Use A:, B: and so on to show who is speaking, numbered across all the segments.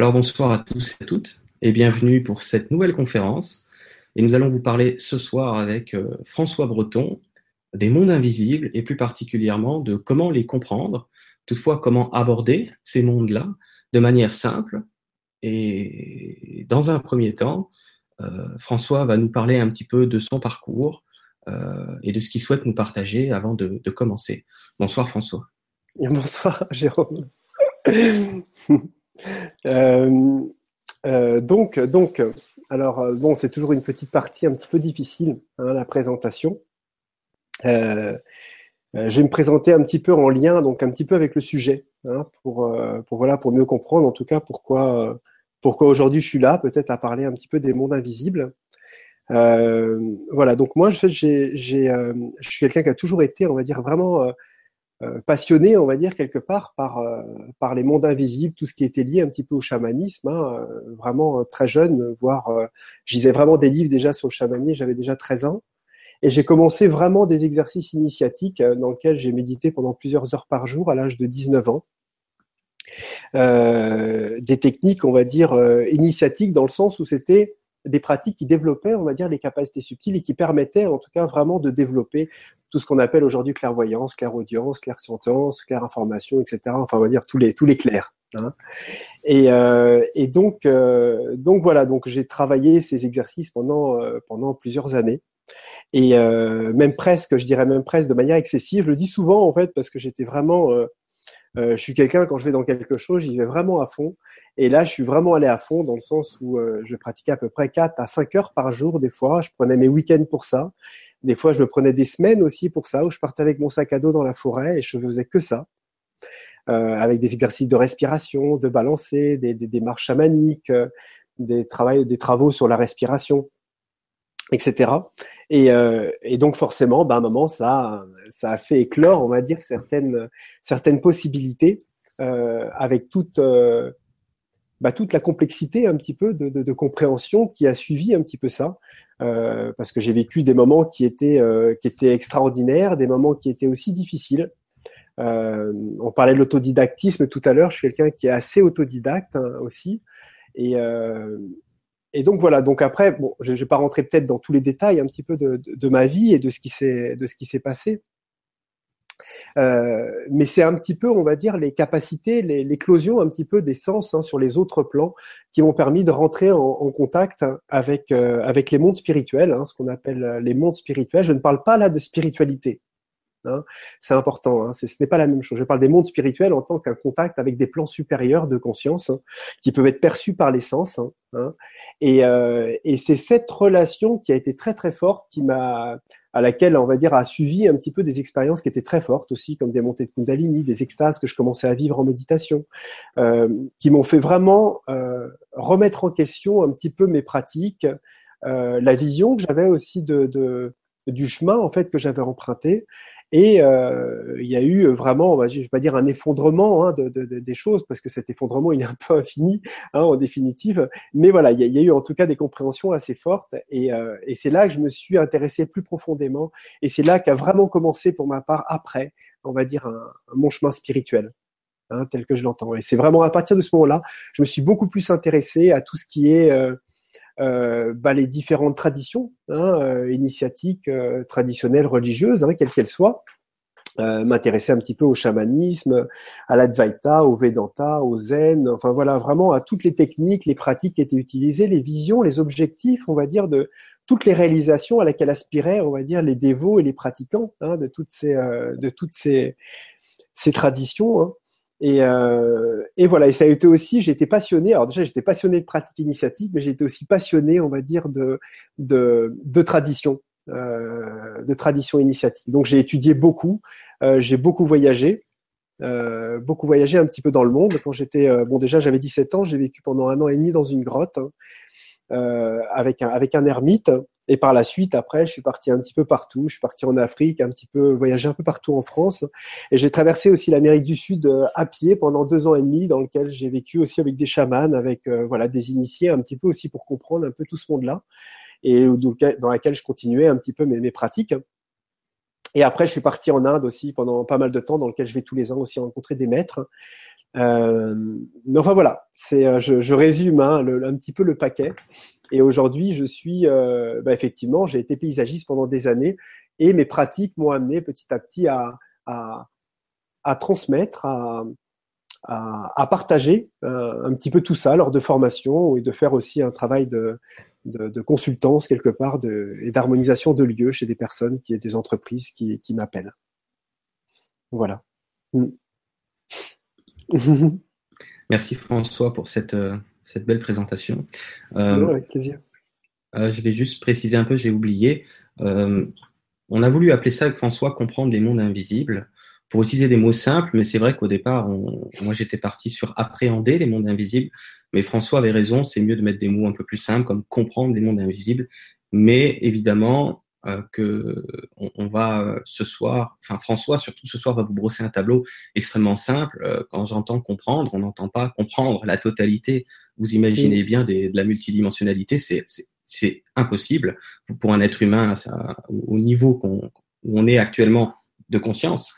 A: Alors bonsoir à tous et à toutes et bienvenue pour cette nouvelle conférence. Et nous allons vous parler ce soir avec euh, François Breton des mondes invisibles et plus particulièrement de comment les comprendre, toutefois comment aborder ces mondes-là de manière simple. Et dans un premier temps, euh, François va nous parler un petit peu de son parcours euh, et de ce qu'il souhaite nous partager avant de, de commencer. Bonsoir François.
B: Bonsoir Jérôme. Euh, euh, donc, donc, alors euh, bon, c'est toujours une petite partie un petit peu difficile, hein, la présentation. Je vais me présenter un petit peu en lien, donc un petit peu avec le sujet, hein, pour, pour voilà, pour mieux comprendre, en tout cas, pourquoi, pourquoi aujourd'hui je suis là, peut-être à parler un petit peu des mondes invisibles. voilà, donc moi, je, j'ai, je suis quelqu'un qui a toujours été, on va dire, vraiment passionné, on va dire, quelque part par, euh, par les mondes invisibles, tout ce qui était lié un petit peu au chamanisme, hein, euh, vraiment très jeune, voire je lisais vraiment des livres déjà sur le chamanisme, j'avais déjà 13 ans. Et j'ai commencé vraiment des exercices initiatiques dans lesquels j'ai médité pendant plusieurs heures par jour à l'âge de 19 ans. Euh, des techniques, on va dire, initiatiques dans le sens où c'était des pratiques qui développaient, on va dire, les capacités subtiles et qui permettaient, en tout cas, vraiment de développer tout ce qu'on appelle aujourd'hui clairvoyance, clairaudience, clairsentence, information, etc. Enfin, on va dire tous les tous les clairs. Hein. Et, euh, et donc euh, donc voilà, donc j'ai travaillé ces exercices pendant euh, pendant plusieurs années et même presque, je dirais même presque de manière excessive. Je le dis souvent en fait parce que j'étais vraiment je suis quelqu'un quand je vais dans quelque chose, j'y vais vraiment à fond. Et là, je suis vraiment allé à fond dans le sens où je pratiquais à peu près 4 à 5 heures par jour des fois. Je prenais mes week-ends pour ça. Des fois, je me prenais des semaines aussi pour ça, où je partais avec mon sac à dos dans la forêt et je faisais que ça, euh, avec des exercices de respiration, de balancer, des, des, marches chamaniques, euh, des, des travaux sur la respiration, etc. Et, euh, et donc forcément, ben, à un moment, ça, ça a fait éclore, on va dire, certaines, certaines possibilités euh, avec toute euh, bah, toute la complexité un petit peu de, compréhension qui a suivi un petit peu ça. Parce que j'ai vécu des moments qui étaient, qui étaient extraordinaires, des moments qui étaient aussi difficiles. On parlait de l'autodidactisme tout à l'heure. Je suis quelqu'un qui est assez autodidacte hein, aussi. Et, et donc voilà. Donc après, bon, je ne vais pas rentrer peut-être dans tous les détails un petit peu de, ma vie et de ce qui s'est de ce qui s'est passé. Euh, mais c'est un petit peu, on va dire, les capacités, l'éclosion un petit peu des sens hein, sur les autres plans qui m'ont permis de rentrer en, contact avec euh, avec les mondes spirituels, hein, ce qu'on appelle les mondes spirituels. Je ne parle pas là de spiritualité. Hein, c'est important, hein, ce n'est pas la même chose. Je parle des mondes spirituels en tant qu'un contact avec des plans supérieurs de conscience hein, qui peuvent être perçus par les sens. et, euh, et c'est cette relation qui a été très très forte qui m'a à laquelle, on va dire, a suivi un petit peu des expériences qui étaient très fortes aussi, comme des montées de Kundalini, des extases que je commençais à vivre en méditation, euh, qui m'ont fait vraiment euh, remettre en question un petit peu mes pratiques, la vision que j'avais aussi du chemin en fait que j'avais emprunté et euh, il y a eu vraiment, je vais pas dire un effondrement hein, de, de, des choses, parce que cet effondrement il est un peu infini hein, en définitive. Mais voilà, il y, a, il y, a, eu en tout cas des compréhensions assez fortes, et, euh, et c'est là que je me suis intéressé plus profondément, et c'est là qu'a vraiment commencé pour ma part après, on va dire un, mon chemin spirituel. Hein, tel que je l'entends. Et c'est vraiment à partir de ce moment-là, je me suis beaucoup plus intéressé à tout ce qui est euh, euh, bah, les différentes traditions hein, euh, initiatiques, euh, traditionnelles, religieuses, hein, quelles qu'elles soient. M'intéresser un petit peu au chamanisme, à l'Advaita, au Vedanta, au Zen, enfin voilà, vraiment à toutes les techniques, les pratiques qui étaient utilisées, les visions, les objectifs, on va dire, de toutes les réalisations à laquelle aspiraient, on va dire, les dévots et les pratiquants hein, de toutes ces, de toutes ces, ces traditions. Et, euh, et, voilà, et ça a été aussi, j'ai été passionné, alors déjà j'étais passionné de pratique initiatique, mais j'ai été aussi passionné, on va dire, de, de, de tradition, euh, de tradition initiatique. Donc j'ai étudié beaucoup, euh, j'ai beaucoup voyagé, euh, beaucoup voyagé un petit peu dans le monde. Quand j'étais, euh, bon déjà j'avais 17 ans, j'ai vécu pendant un an et demi dans une grotte hein, euh, avec, un, avec un ermite. Et par la suite, après, je suis parti un petit peu partout. Je suis parti en Afrique, un petit peu voyager un peu partout en France. Et j'ai traversé aussi l'Amérique du Sud euh, à pied pendant deux ans et demi, dans lequel j'ai vécu aussi avec des chamans, avec euh, voilà des initiés, un petit peu aussi pour comprendre un peu tout ce monde-là, et dans laquelle je continuais un petit peu mes, pratiques. Et après, je suis parti en Inde aussi pendant pas mal de temps, dans lequel je vais tous les ans aussi rencontrer des maîtres. mais enfin voilà, c'est, je, résume hein, un petit peu le paquet. Et aujourd'hui, je suis, bah, effectivement, j'ai été paysagiste pendant des années et mes pratiques m'ont amené petit à petit à, transmettre, à, partager euh, un petit peu tout ça lors de formation et de faire aussi un travail de, consultance quelque part et d'harmonisation de lieux chez des personnes, qui des entreprises qui, qui m'appellent. Voilà. Mm.
A: Merci François pour cette, euh, cette belle présentation.
B: Euh, avec plaisir.
A: Euh, je vais juste préciser un peu, j'ai oublié. Euh, on a voulu appeler ça avec François comprendre les mondes invisibles pour utiliser des mots simples, mais c'est vrai qu'au départ, moi j'étais parti sur appréhender les mondes invisibles, mais François avait raison, c'est mieux de mettre des mots un peu plus simples comme comprendre les mondes invisibles, mais évidemment euh, que on, va euh, ce soir, enfin François surtout ce soir va vous brosser un tableau extrêmement simple. Euh, quand j'entends comprendre, on n'entend pas comprendre la totalité. Vous imaginez bien des, de la multidimensionnalité, c'est impossible pour un être humain ça, au niveau qu'on où on est actuellement de conscience.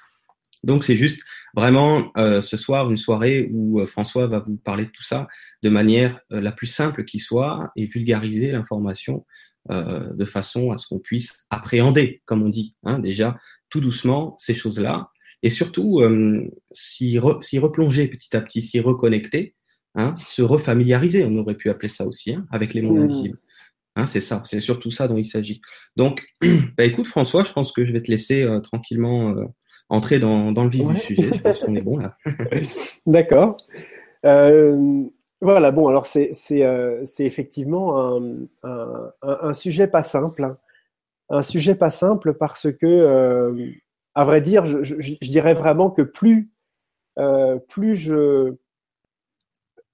A: Donc c'est juste vraiment euh, ce soir une soirée où François va vous parler de tout ça de manière la plus simple qui soit et vulgariser l'information de façon à ce qu'on puisse appréhender, comme on dit, hein, déjà tout doucement ces choses-là et surtout s'y, replonger petit à petit, s'y reconnecter, hein, se refamiliariser, on aurait pu appeler ça aussi, hein, avec les mondes mmh. invisibles. C'est ça, c'est surtout ça dont il s'agit. Donc, bah, écoute François, je pense que je vais te laisser tranquillement entrer dans, le vif du sujet. Je pense qu'on est bon là.
B: D'accord. Euh, voilà, bon, alors c'est euh, effectivement un, sujet pas simple. Hein. Un sujet pas simple parce que, euh, à vrai dire, je, dirais vraiment que plus, plus je,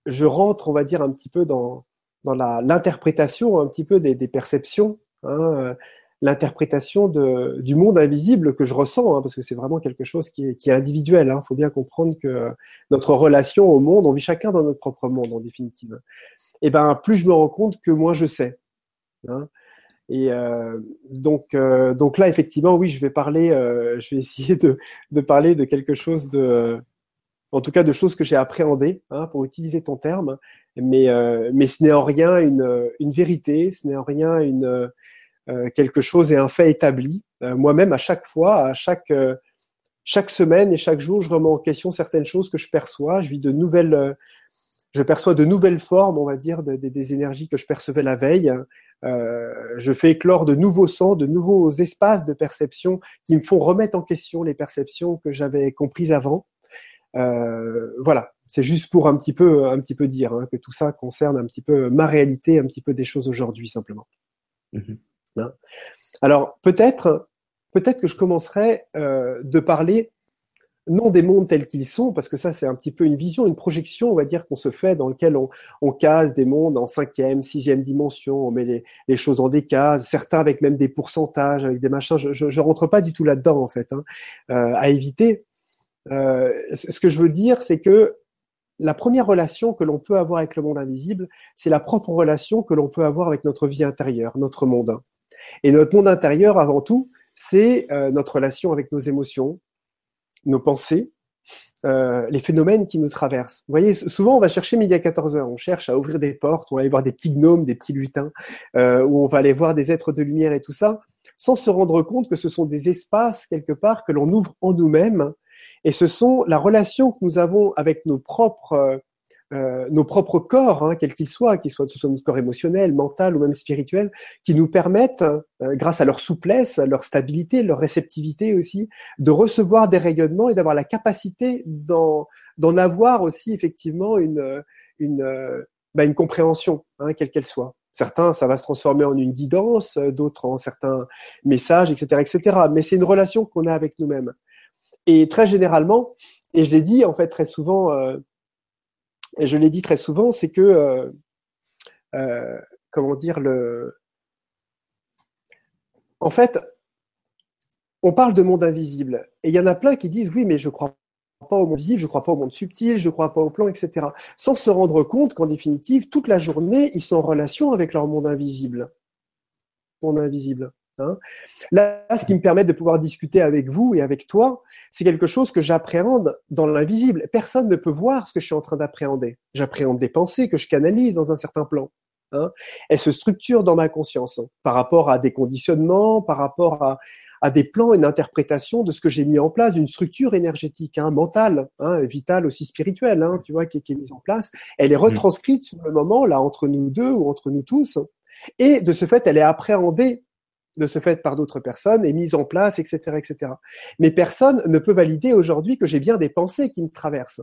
B: je rentre, on va dire, un petit peu dans, dans l'interprétation un petit peu des, des perceptions, hein, l'interprétation du monde invisible que je ressens, hein, parce que c'est vraiment quelque chose qui est, qui est individuel. Il hein. faut bien comprendre que notre relation au monde, on vit chacun dans notre propre monde en définitive. Et ben plus je me rends compte que moins je sais. Hein. Et euh, donc, euh, donc là, effectivement, oui, je vais parler, euh, je vais essayer de, de, parler de quelque chose de, en tout cas, de choses que j'ai appréhendées, hein, pour utiliser ton terme. Mais, euh, mais ce n'est en rien une, une vérité, ce n'est en rien une, quelque chose est un fait établi. Euh, moi-même, à chaque fois, à chaque euh, chaque semaine et chaque jour, je remets en question certaines choses que je perçois. Je vis de nouvelles, je perçois de nouvelles formes, on va dire, des énergies que je percevais la veille. Euh, je fais éclore de nouveaux sons, de nouveaux espaces de perception qui me font remettre en question les perceptions que j'avais comprises avant. Euh, voilà, c'est juste pour un petit peu, un petit peu dire hein, que tout ça concerne un petit peu ma réalité, un petit peu des choses aujourd'hui simplement. Mmh Hein. Alors peut-être, peut-être que je commencerai euh, de parler non des mondes tels qu'ils sont, parce que ça c'est un petit peu une vision, une projection, on va dire, qu'on se fait, dans lequel on, case des mondes en cinquième, sixième dimension, on met les, choses dans des cases, certains avec même des pourcentages, avec des machins. Je, je, rentre pas du tout là-dedans en fait, hein, euh, à éviter. Euh, ce que je veux dire, c'est que la première relation que l'on peut avoir avec le monde invisible, c'est la propre relation que l'on peut avoir avec notre vie intérieure, notre monde. Et notre monde intérieur, avant tout, c'est euh, notre relation avec nos émotions, nos pensées, euh, les phénomènes qui nous traversent. Vous voyez, souvent on va chercher midi à 14 heures, on cherche à ouvrir des portes, on va aller voir des petits gnomes, des petits lutins, euh, on va aller voir des êtres de lumière et tout ça, sans se rendre compte que ce sont des espaces quelque part que l'on ouvre en nous-mêmes, et ce sont la relation que nous avons avec nos propres euh, nos propres corps, hein, quels qu'ils soient, qu'ils soient, que ce soit notre corps émotionnel, mental ou même spirituel, qui nous permettent, euh, grâce à leur souplesse, leur stabilité, leur réceptivité aussi, de recevoir des rayonnements et d'avoir la capacité d'en avoir aussi effectivement une, une, euh, bah, une compréhension, hein, quelle qu'elle soit. Certains, ça va se transformer en une guidance, d'autres en certains messages, etc., etc. Mais c'est une relation qu'on a avec nous-mêmes. Et très généralement, et je l'ai dit en fait très souvent je l'ai dit très souvent, c'est que, euh, euh, comment dire, le... en fait, on parle de monde invisible. Et il y en a plein qui disent, oui, mais je crois pas au monde visible, je crois pas au monde subtil, je crois pas au plan, etc. Sans se rendre compte qu'en définitive, toute la journée, ils sont en relation avec leur monde invisible. Monde invisible. Hein. Là, ce qui me permet de pouvoir discuter avec vous et avec toi, c'est quelque chose que j'appréhende dans l'invisible. Personne ne peut voir ce que je suis en train d'appréhender. J'appréhende des pensées que je canalise dans un certain plan. Hein. Elles se structurent dans ma conscience hein, par rapport à des conditionnements, par rapport à, à des plans, une interprétation de ce que j'ai mis en place, d'une structure énergétique, hein, mentale, hein, vitale aussi spirituelle, hein, tu vois, qui, qui, est mise en place. Elle est mmh. retranscrite sur le moment là entre nous deux ou entre nous tous, et de ce fait, elle est appréhendée de ce fait par d'autres personnes et mise en place, etc., etc. Mais personne ne peut valider aujourd'hui que j'ai bien des pensées qui me traversent.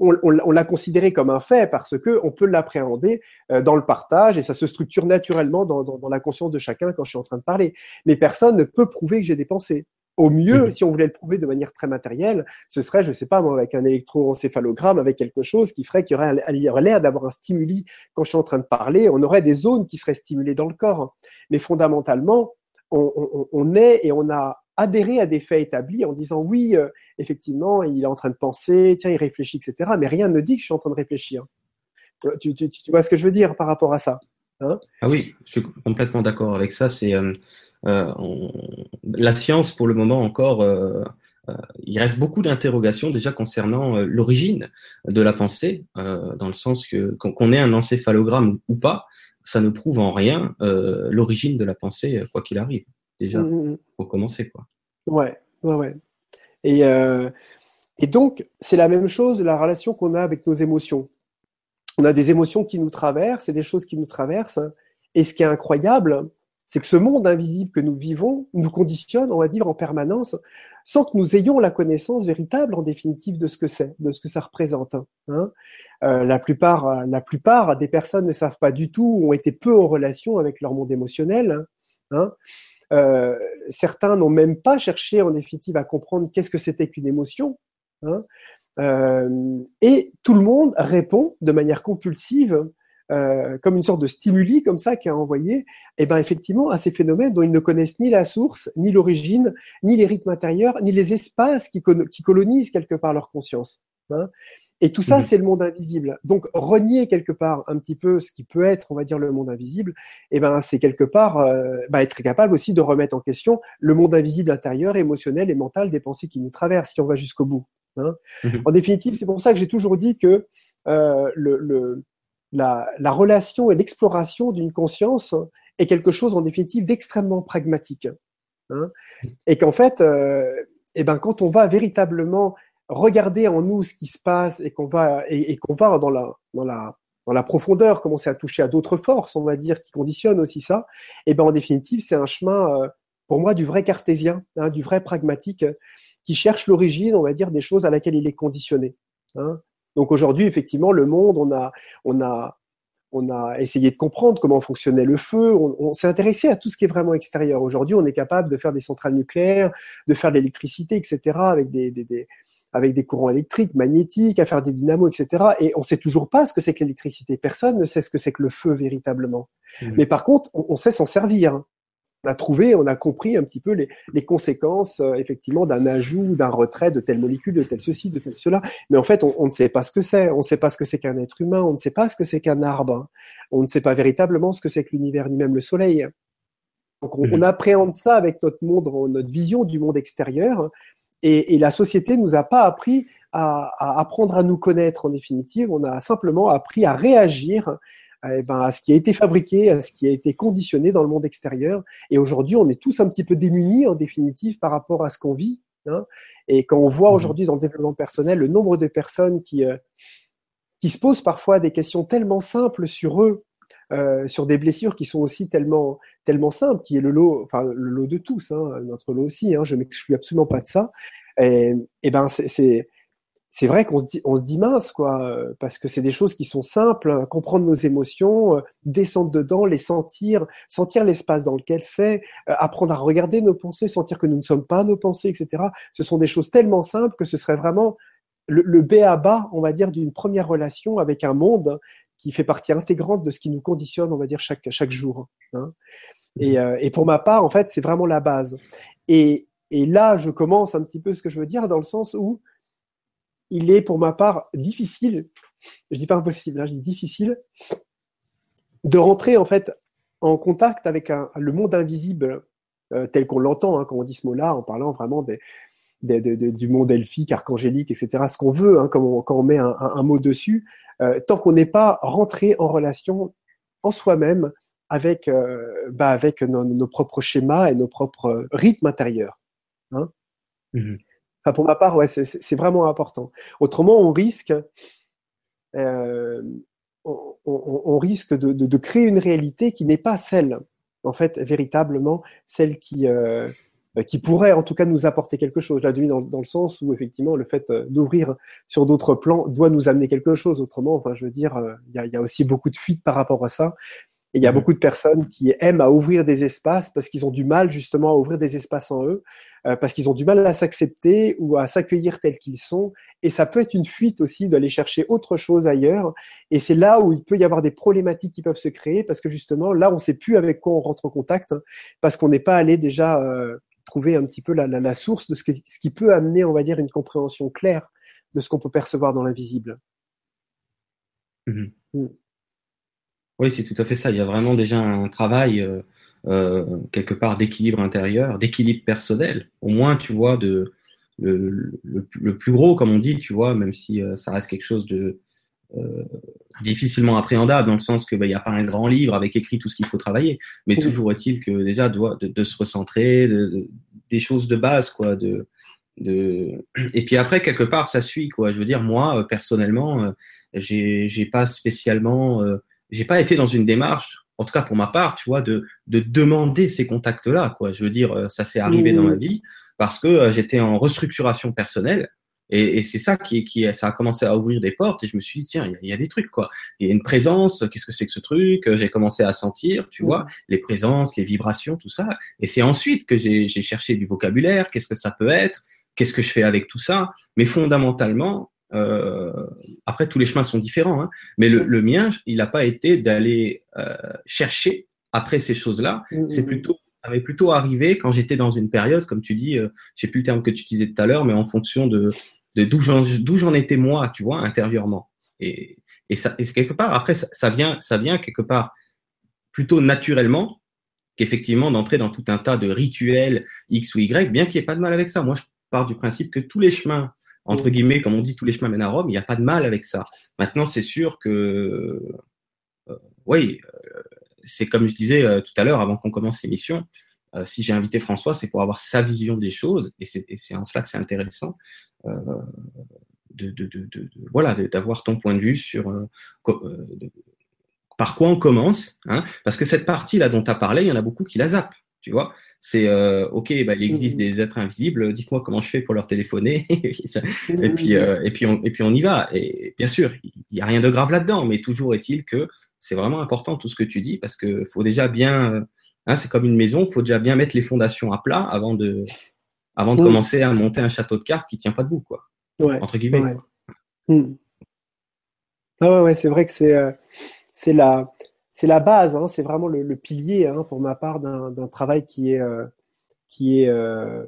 B: On, l'a considéré comme un fait parce que on peut l'appréhender euh, dans le partage et ça se structure naturellement dans, la conscience de chacun quand je suis en train de parler. Mais personne ne peut prouver que j'ai des pensées. Au mieux, mhm. si on voulait le prouver de manière très matérielle, ce serait, je sais pas moi, avec un électroencéphalogramme, avec quelque chose qui ferait qu'il y aurait, l'air d'avoir un stimuli quand je suis en train de parler. On aurait des zones qui seraient stimulées dans le corps. Mais fondamentalement, on, on, on est et on a adhéré à des faits établis en disant oui, euh, effectivement, il est en train de penser, tiens, il réfléchit, etc. Mais rien ne dit que je suis en train de réfléchir. Tu, tu, tu vois ce que je veux dire par rapport à ça?
A: Hein Ah oui, je suis complètement d'accord avec ça. C'est euh, euh, la science, pour le moment encore, euh, euh, il reste beaucoup d'interrogations déjà concernant l'origine de la pensée, dans le sens que qu'on ait un encéphalogramme ou pas, ça ne prouve en rien l'origine de la pensée, quoi qu'il arrive. Déjà, mmh, mmh, mmh. pour commencer, quoi.
B: Ouais, ouais, ouais. Et, et donc, c'est la même chose, la relation qu'on a avec nos émotions. On a des émotions qui nous traversent, et des choses qui nous traversent. Et ce qui est incroyable, c'est que ce monde invisible que nous vivons nous conditionne, on va dire, en permanence, sans que nous ayons la connaissance véritable, en définitive, de ce que c'est, de ce que ça représente. Hein. Euh, la plupart, la plupart des personnes ne savent pas du tout, ont été peu en relation avec leur monde émotionnel. Hein. Euh, certains n'ont même pas cherché, en définitive, à comprendre qu'est-ce que c'était qu'une émotion. Hein. Euh, et tout le monde répond de manière compulsive euh, comme une sorte de stimuli comme ça qui a envoyé, et eh ben effectivement à ces phénomènes dont ils ne connaissent ni la source, ni l'origine, ni les rythmes intérieurs, ni les espaces qui, qui colonisent quelque part leur conscience. Hein. Et tout ça, mmh c'est le monde invisible. Donc, renier quelque part un petit peu ce qui peut être, on va dire, le monde invisible, et eh ben, c'est quelque part euh, bah, être capable aussi de remettre en question le monde invisible intérieur, émotionnel et mental des pensées qui nous traversent, si on va jusqu'au bout. Hein. Mmh en définitive, c'est pour ça que j'ai toujours dit que euh, le, le, la, la relation et l'exploration d'une conscience est quelque chose en définitive d'extrêmement pragmatique. Hein, et qu'en fait, euh, eh ben, quand on va véritablement regarder en nous ce qui se passe et qu'on va et, et qu'on va dans la dans la dans la profondeur, commencer à toucher à d'autres forces, on va dire, qui conditionnent aussi ça, et eh ben en définitive, c'est un chemin euh, pour moi du vrai cartésien, hein, du vrai pragmatique, qui cherche l'origine, on va dire, des choses à laquelle il est conditionné. Hein. Donc aujourd'hui, effectivement, le monde, on a, on a, on a essayé de comprendre comment fonctionnait le feu. On, s'est intéressé à tout ce qui est vraiment extérieur. Aujourd'hui, on est capable de faire des centrales nucléaires, de faire de l'électricité, etc., avec des, des, des, avec des courants électriques, magnétiques, à faire des dynamos, etc. Et on sait toujours pas ce que c'est que l'électricité. Personne ne sait ce que c'est que le feu véritablement. Mmh. Mais par contre, on, on sait s'en servir a trouvé, on a compris un petit peu les, les conséquences euh, effectivement d'un ajout, d'un retrait de telle molécule, de tel ceci, de tel cela. Mais en fait, on, on ne sait pas ce que c'est. On ne sait pas ce que c'est qu'un être humain. On ne sait pas ce que c'est qu'un arbre. On ne sait pas véritablement ce que c'est que l'univers, ni même le soleil. Donc, on, on, mhm. appréhende ça avec notre monde, notre vision du monde extérieur. Et, et la société nous a pas appris à, à apprendre à nous connaître en définitive. On a simplement appris à réagir eh ben, à ce qui a été fabriqué, à ce qui a été conditionné dans le monde extérieur. Et aujourd'hui, on est tous un petit peu démunis en définitive par rapport à ce qu'on vit. Hein. Et quand on voit mmh. aujourd'hui dans le développement personnel le nombre de personnes qui, euh, qui se posent parfois des questions tellement simples sur eux, euh, sur des blessures qui sont aussi tellement tellement simples, qui est le lot, enfin le lot de tous, hein, notre lot aussi. Hein, je m'exclus absolument pas de ça. Et, et ben c'est c'est vrai qu'on se dit, on se dit mince, quoi, euh, parce que c'est des choses qui sont simples, hein, comprendre nos émotions, euh, descendre dedans, les sentir, sentir l'espace dans lequel c'est, euh, apprendre à regarder nos pensées, sentir que nous ne sommes pas nos pensées, etc. Ce sont des choses tellement simples que ce serait vraiment le, le B à bas, on va dire, d'une première relation avec un monde qui fait partie intégrante de ce qui nous conditionne, on va dire, chaque, chaque jour. Hein. Et, mmh. et pour ma part, en fait, c'est vraiment la base. Et, et là, je commence un petit peu ce que je veux dire dans le sens où il est pour ma part difficile, je dis pas impossible, hein, je dis difficile, de rentrer en fait en contact avec le monde invisible tel qu'on l'entend hein, quand on dit ce mot-là, en parlant vraiment du monde elfique, archangélique, etc., ce qu'on veut, hein, quand, on, met un, mot dessus, euh, tant qu'on n'est pas rentré en relation en soi-même avec, euh, bah, avec nos, propres schémas et nos propres rythmes intérieurs. Mmh pour ma part, c'est vraiment important. Autrement, on risque, euh, on, risque de, créer une réalité qui n'est pas celle, en fait, véritablement, celle qui, euh, qui pourrait en tout cas nous apporter quelque chose. Là, dans, dans le sens où effectivement le fait euh, d'ouvrir sur d'autres plans doit nous amener quelque chose. Autrement, enfin, je veux dire, il y, a, y, a, aussi beaucoup de fuites par rapport à ça. Et il y a mhm. beaucoup de personnes qui aiment à ouvrir des espaces parce qu'ils ont du mal justement à ouvrir des espaces en eux, parce qu'ils ont du mal à s'accepter ou à s'accueillir tels qu'ils sont. Et ça peut être une fuite aussi d'aller chercher autre chose ailleurs. Et c'est là où il peut y avoir des problématiques qui peuvent se créer parce que justement là, on ne sait plus avec quoi on rentre en contact hein, parce qu'on n'est pas allé déjà trouver un petit peu la, source de ce, ce, qui peut amener, on va dire, une compréhension claire de ce qu'on peut percevoir dans l'invisible.
A: Mhm. Mm. Oui, c'est tout à fait ça. Il y a vraiment déjà un travail euh, euh, quelque part d'équilibre intérieur, d'équilibre personnel. Au moins, tu vois, de le, le, plus gros, comme on dit, tu vois, même si euh, ça reste quelque chose de euh, difficilement appréhendable dans le sens que il bah, n'y a pas un grand livre avec écrit tout ce qu'il faut travailler, mais toujours est-il que déjà de, de, se recentrer, de, des choses de base quoi, de, de et puis après quelque part ça suit quoi. Je veux dire moi euh, personnellement, euh, j'ai j'ai pas spécialement, j'ai pas été dans une démarche en tout cas pour ma part, tu vois, de, de demander ces contacts-là, quoi. Je veux dire, ça s'est arrivé dans ma vie parce que j'étais en restructuration personnelle et, et c'est ça qui, qui, ça a commencé à ouvrir des portes et je me suis dit tiens, il y, a des trucs quoi. Il y a une présence. Qu'est-ce que c'est que ce truc J'ai commencé à sentir, tu vois, les présences, les vibrations, tout ça. Et c'est ensuite que j'ai cherché du vocabulaire. Qu'est-ce que ça peut être Qu'est-ce que je fais avec tout ça Mais fondamentalement, euh, après tous les chemins sont différents, hein, mais le, le, mien, il n'a pas été d'aller euh, chercher après ces choses-là. Mm, c'est mm, mm. plutôt ça m'est plutôt arrivé quand j'étais dans une période, comme tu dis, euh, je sais plus le terme que tu utilisais tout à l'heure, mais en fonction de d'où j'en étais moi, tu vois, intérieurement. Et, et ça, et quelque part, après, ça, vient, ça vient quelque part plutôt naturellement qu'effectivement d'entrer dans tout un tas de rituels X ou Y, bien qu'il n'y ait pas de mal avec ça. Moi, je pars du principe que tous les chemins, entre guillemets, comme on dit, tous les chemins mènent à Rome, il n'y a pas de mal avec ça. Maintenant, c'est sûr que, euh, oui, euh, c'est comme je disais euh, tout à l'heure avant qu'on commence l'émission, euh, si j'ai invité François, c'est pour avoir sa vision des choses, et c'est en cela que c'est intéressant. Euh, de, de, de, de, voilà, d'avoir ton point de vue sur par quoi on commence, hein, parce que cette partie-là dont tu as parlé, il y en a beaucoup qui la zappent. Tu vois, c'est euh, ok, bah, il existe mm-hmm. des êtres invisibles. Dites-moi comment je fais pour leur téléphoner. et puis euh, et puis on et puis on y va. Et bien sûr, il y a rien de grave là-dedans, mais toujours est-il que c'est vraiment important tout ce que tu dis parce que faut déjà bien, euh, hein, c'est comme une maison, faut déjà bien mettre les fondations à plat avant de avant de commencer à monter un château de cartes qui tient pas debout, quoi.
B: Ouais,
A: entre guillemets. Ouais.
B: Mm. Ah ouais, c'est vrai que c'est c'est la c'est la base, hein, c'est vraiment le, pilier hein, pour ma part d'un travail qui est euh, qui est euh,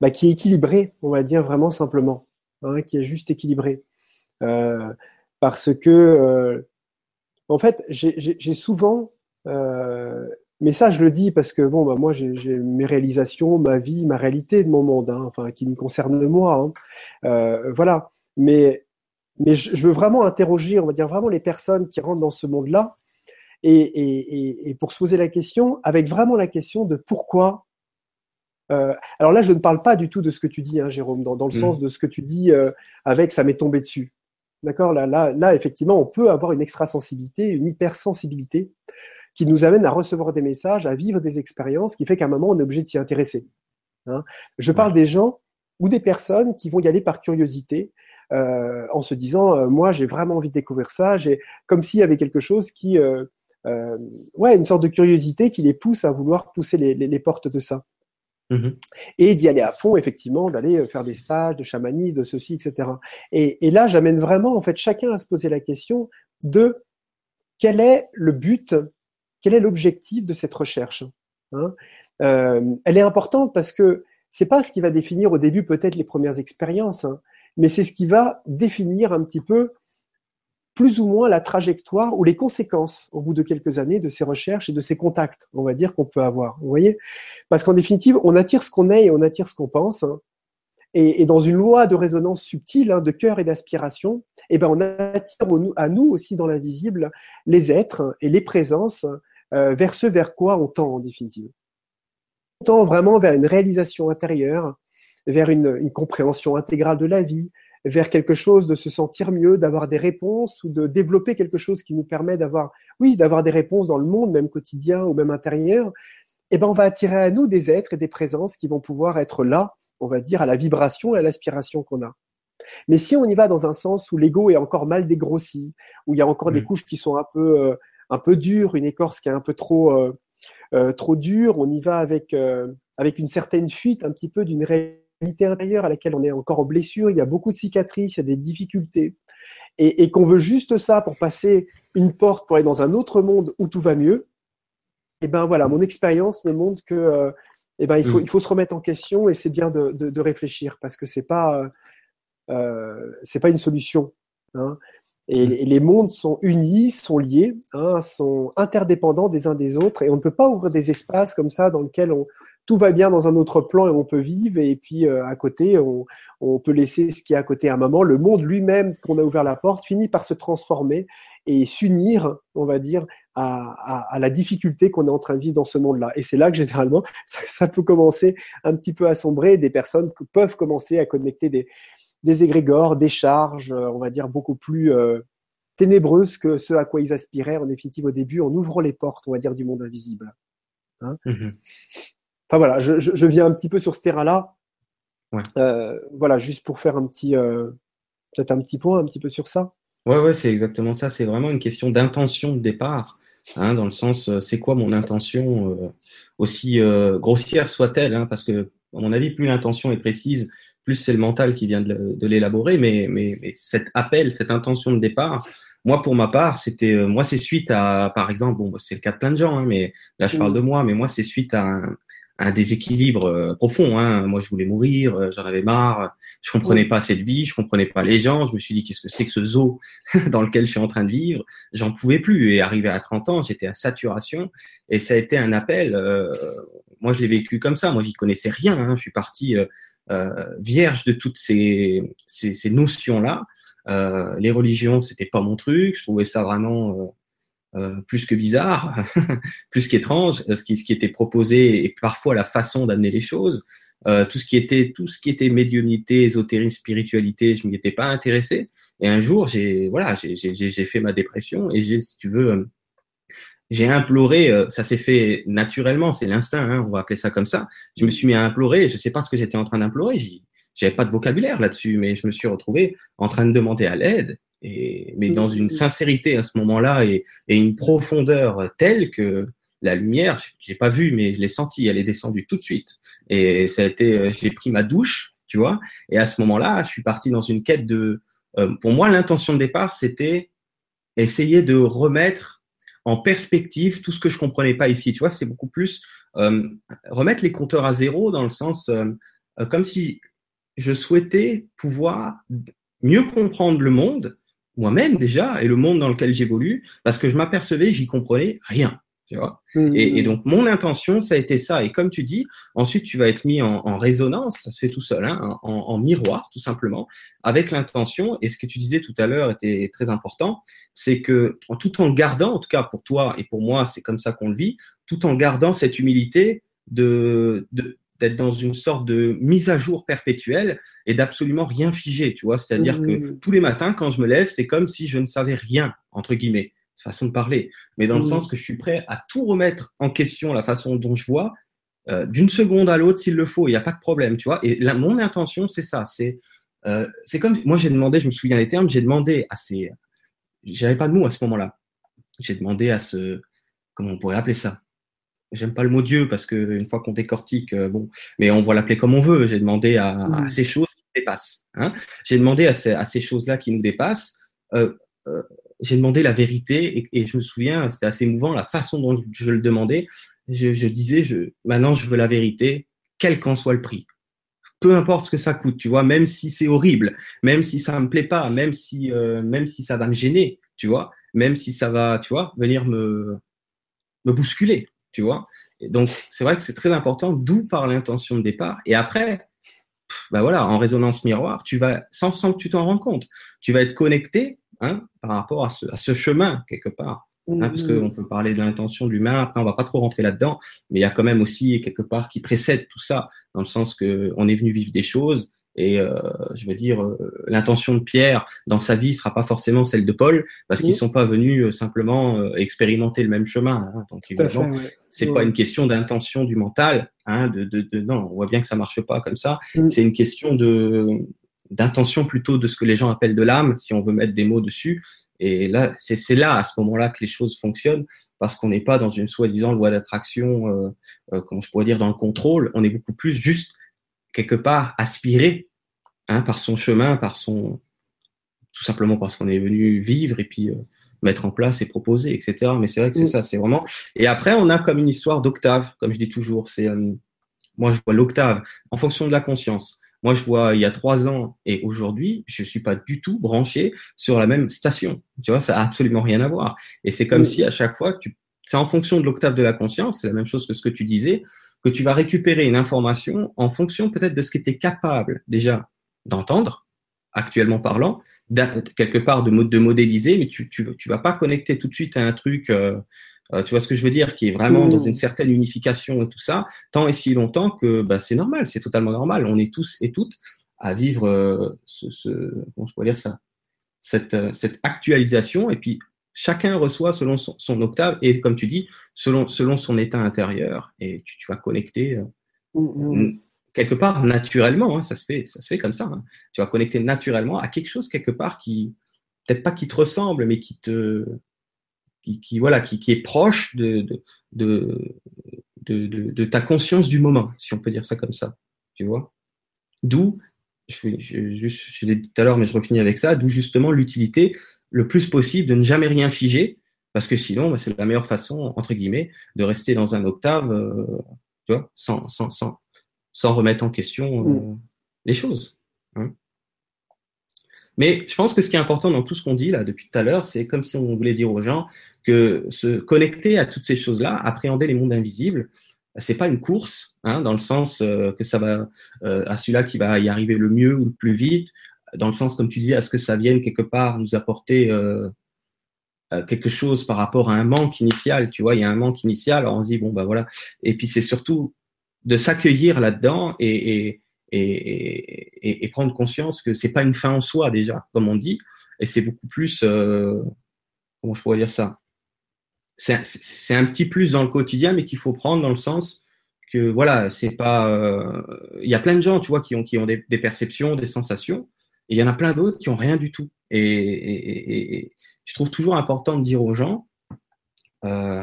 B: bah, qui est équilibré, on va dire vraiment simplement, hein, qui est juste équilibré, euh, parce que en fait j'ai souvent mais ça, je le dis parce que bon, bah, moi, j'ai mes réalisations, ma vie, ma réalité de mon monde, enfin, qui me concerne moi. Voilà. Mais, mais je, veux vraiment interroger, on va dire vraiment les personnes qui rentrent dans ce monde-là, et, pour se poser la question, avec vraiment la question de pourquoi. Euh, alors là, je ne parle pas du tout de ce que tu dis, hein, Jérôme, dans, le mm. sens de ce que tu dis euh, avec ça m'est tombé dessus. D'accord? Là, là, là, effectivement, on peut avoir une extrasensibilité, une hypersensibilité qui nous amène à recevoir des messages, à vivre des expériences, qui fait qu'à un moment, on est obligé de s'y intéresser. Hein. Je parle des gens ou des personnes qui vont y aller par curiosité, euh, en se disant, moi, j'ai vraiment envie de découvrir ça, j'ai comme s'il y avait quelque chose qui euh, ouais, une sorte de curiosité qui les pousse à vouloir pousser les, portes de ça. Mm-hmm. Et d'y aller à fond, effectivement, d'aller euh, faire des stages de chamanisme, de ceci, etc. Et, là, j'amène vraiment, en fait, chacun à se poser la question de quel est le but, quel est l'objectif de cette recherche. Hein euh, elle est importante parce que c'est pas ce qui va définir au début peut-être les premières expériences, hein, mais c'est ce qui va définir un petit peu plus ou moins la trajectoire ou les conséquences au bout de quelques années de ces recherches et de ces contacts, on va dire, qu'on peut avoir. Vous voyez? Parce qu'en définitive, on attire ce qu'on est et on attire ce qu'on pense. Hein. Et, dans une loi de résonance subtile, hein, de cœur et d'aspiration, eh ben on attire à nous aussi dans l'invisible les êtres et les présences euh, vers ce vers quoi on tend en définitive. On tend vraiment vers une réalisation intérieure, vers une, une compréhension intégrale de la vie, vers quelque chose de se sentir mieux, d'avoir des réponses ou de développer quelque chose qui nous permet d'avoir, oui, d'avoir des réponses dans le monde, même quotidien ou même intérieur, eh ben, on va attirer à nous des êtres et des présences qui vont pouvoir être là, on va dire, à la vibration et à l'aspiration qu'on a. Mais si on y va dans un sens où l'ego est encore mal dégrossi, où il y a encore des mmh. couches qui sont un peu, euh, un peu dures, une écorce qui est un peu trop, euh, euh, trop dure, on y va avec, avec une certaine fuite un petit peu d'une réalité intérieure à laquelle on est encore en blessure, il y a beaucoup de cicatrices, il y a des difficultés, et, qu'on veut juste ça pour passer une porte pour aller dans un autre monde où tout va mieux, et eh ben voilà, mon expérience me montre que euh, eh ben, il, faut, mm. il faut se remettre en question et c'est bien de, de, réfléchir parce que c'est pas euh, c'est pas une solution. Hein. Et, mm. les mondes sont unis, sont liés, hein, sont interdépendants des uns des autres et on ne peut pas ouvrir des espaces comme ça dans lesquels on, tout va bien dans un autre plan et on peut vivre. Et puis euh, à côté on, peut laisser ce qui est à côté à un moment. Le monde lui-même qu'on a ouvert la porte finit par se transformer et s'unir on va dire à, la difficulté qu'on est en train de vivre dans ce monde-là. Et c'est là que généralement ça, peut commencer un petit peu à sombrer. Des personnes peuvent commencer à connecter des, égrégores des charges euh, on va dire beaucoup plus euh, ténébreuses que ce à quoi ils aspiraient en définitive au début en ouvrant les portes on va dire du monde invisible. Hein? Mmh Enfin voilà, je, je, viens un petit peu sur ce terrain-là. Euh, voilà, juste pour faire un petit, euh, peut-être un petit point, un petit peu sur ça.
A: Ouais, ouais, c'est exactement ça. C'est vraiment une question d'intention de départ, hein, dans le sens, euh, c'est quoi mon intention, aussi grossière soit-elle, hein, parce que, à mon avis, plus l'intention est précise, plus c'est le mental qui vient de, l'élaborer. Mais, mais, mais cet appel, cette intention de départ, moi, pour ma part, c'était, moi, c'est suite à, par exemple, bon, c'est le cas de plein de gens, hein, mais là, je parle mmh. de moi, mais moi, c'est suite à un, un déséquilibre euh, profond. Hein. Moi, je voulais mourir, euh, j'en avais marre, je comprenais pas cette vie, je comprenais pas les gens. Je me suis dit qu'est-ce que c'est que ce zoo dans lequel je suis en train de vivre? J'en pouvais plus. Et arrivé à 30 ans, j'étais à saturation et ça a été un appel. Euh, moi, je l'ai vécu comme ça. Moi, j'y connaissais rien. Hein. Je suis parti euh, vierge de toutes ces, ces, ces notions-là. les religions, c'était pas mon truc. Je trouvais ça vraiment euh, plus que bizarre, plus qu'étrange, ce qui, ce qui était proposé et parfois la façon d'amener les choses. Euh, tout ce qui était tout ce qui était médiumnité, ésotérisme, spiritualité, je m'y étais pas intéressé. Et un jour, j'ai voilà, j'ai fait ma dépression et j'ai, si tu veux, euh, j'ai imploré. Euh, ça s'est fait naturellement, c'est l'instinct, hein, on va appeler ça comme ça. Je me suis mis à implorer. Je sais pas ce que j'étais en train d'implorer. J'avais pas de vocabulaire là-dessus, mais je me suis retrouvé en train de demander à l'aide. Et, mais dans une sincérité à ce moment-là et, et, une profondeur telle que la lumière, j'ai pas vu, mais je l'ai senti, elle est descendue tout de suite. Et ça a été, euh, j'ai pris ma douche, tu vois. Et à ce moment-là, je suis parti dans une quête de. Euh, pour moi, l'intention de départ, c'était essayer de remettre en perspective tout ce que je comprenais pas ici. Tu vois, c'est beaucoup plus euh, remettre les compteurs à zéro dans le sens euh, comme si je souhaitais pouvoir mieux comprendre le monde moi-même déjà et le monde dans lequel j'évolue parce que je m'apercevais, j'y comprenais rien. Tu vois mmh. et, donc mon intention, ça a été ça. Et comme tu dis, ensuite tu vas être mis en, en résonance, ça se fait tout seul, hein, en, en, miroir tout simplement, avec l'intention. Et ce que tu disais tout à l'heure était très important, c'est que tout en gardant, en tout cas pour toi et pour moi, c'est comme ça qu'on le vit, tout en gardant cette humilité de, de d'être dans une sorte de mise à jour perpétuelle et d'absolument rien figer, tu vois. C'est-à-dire que mmh. tous les matins, quand je me lève, c'est comme si je ne savais rien, entre guillemets, façon de parler, mais dans le mmh. sens que je suis prêt à tout remettre en question, la façon dont je vois, euh, d'une seconde à l'autre s'il le faut, il n'y a pas de problème, tu vois. Et là, mon intention, c'est ça, c'est euh, c'est comme moi j'ai demandé, je me souviens des termes, j'ai demandé à ces, j'avais pas de mots à ce moment-là, j'ai demandé à ce, comment on pourrait appeler ça, j'aime pas le mot Dieu parce que une fois qu'on décortique, euh, bon, mais on va l'appeler comme on veut. J'ai demandé à, à, ces choses qui nous dépassent. Hein. J'ai demandé à ces, à ces choses-là qui nous dépassent. Euh, euh, j'ai demandé la vérité et, et je me souviens, c'était assez émouvant la façon dont je, le demandais. Je, je, disais, je, maintenant je veux la vérité, quel qu'en soit le prix. Peu importe ce que ça coûte, tu vois, même si c'est horrible, même si ça me plaît pas, même si, euh, même si ça va me gêner, tu vois, même si ça va, tu vois, venir me, me bousculer, tu vois. Et donc, c'est vrai que c'est très important, d'où par l'intention de départ. Et après, bah voilà, en résonance miroir, tu vas, sans, sans que tu t'en rends compte, tu vas être connecté hein, par rapport à ce, à ce chemin, quelque part. Hein, parce qu'on peut parler de l'intention de l'humain, après on va pas trop rentrer là-dedans, mais il y a quand même aussi quelque part qui précède tout ça, dans le sens que on est venu vivre des choses, et euh, je veux dire, euh, l'intention de Pierre dans sa vie sera pas forcément celle de Paul, parce qu'ils sont pas venus euh, simplement euh, expérimenter le même chemin. Hein, donc évidemment, c'est pas une question d'intention du mental, hein, de, de, de, non, on voit bien que ça marche pas comme ça. Mm. C'est une question de d'intention plutôt de ce que les gens appellent de l'âme, si on veut mettre des mots dessus. Et là, c'est là, à ce moment-là, que les choses fonctionnent, parce qu'on n'est pas dans une soi-disant loi d'attraction, euh, euh, comment je pourrais dire, dans le contrôle. On est beaucoup plus juste quelque part aspiré hein, par son chemin, par son tout simplement parce qu'on est venu vivre et puis euh, mettre en place et proposer, etc. Mais c'est vrai que c'est mm. ça, c'est vraiment. Et après, on a comme une histoire d'octave, comme je dis toujours. C'est euh, moi, je vois l'octave en fonction de la conscience. Moi, je vois il y a trois ans et aujourd'hui, je suis pas du tout branché sur la même station. Tu vois, ça a absolument rien à voir. Et c'est comme mm. si à chaque fois, tu, c'est en fonction de l'octave de la conscience, c'est la même chose que ce que tu disais, que tu vas récupérer une information en fonction peut-être de ce que tu es capable déjà d'entendre, actuellement parlant, quelque part de, de modéliser, mais tu, tu, tu vas pas connecter tout de suite à un truc, euh, euh, tu vois ce que je veux dire, qui est vraiment dans mmh. une certaine unification et tout ça, tant et si longtemps que bah, c'est normal, c'est totalement normal. On est tous et toutes à vivre euh, ce, ce, comment je pourrais dire ça, cette, cette actualisation, et puis chacun reçoit selon son, octave et comme tu dis, selon, selon son état intérieur et tu, tu vas connecter euh, mm, mm. quelque part naturellement, hein, ça se fait, ça se fait comme ça. Hein. Tu vas connecter naturellement à quelque chose quelque part qui peut-être pas qui te ressemble, mais qui te qui, qui voilà qui, qui, est proche de de, de, de, de ta conscience du moment, si on peut dire ça comme ça. Tu vois D'où je, je, je, je l'ai dit tout à l'heure, mais je refinis avec ça, d'où justement l'utilité le plus possible de ne jamais rien figer, parce que sinon, bah, c'est la meilleure façon, entre guillemets, de rester dans un octave, euh, tu vois, sans, sans, sans, sans, remettre en question euh, mm. les choses. Hein. Mais je pense que ce qui est important dans tout ce qu'on dit là depuis tout à l'heure, c'est comme si on voulait dire aux gens que se connecter à toutes ces choses-là, appréhender les mondes invisibles, c'est pas une course, hein, dans le sens euh, que ça va euh, à celui-là qui va y arriver le mieux ou le plus vite, dans le sens, comme tu dis, à ce que ça vienne quelque part nous apporter euh, euh, quelque chose par rapport à un manque initial. Tu vois, il y a un manque initial, alors on se dit, bon, bah voilà. Et puis c'est surtout de s'accueillir là-dedans et, et, et, et, prendre conscience que c'est pas une fin en soi déjà, comme on dit, et c'est beaucoup plus, euh, comment je pourrais dire ça? C'est un petit plus dans le quotidien, mais qu'il faut prendre dans le sens que voilà, c'est pas. Euh, il y a plein de gens, tu vois, qui ont qui ont des, des perceptions, des sensations, il y en a plein d'autres qui ont rien du tout. Et, je trouve toujours important de dire aux gens, euh,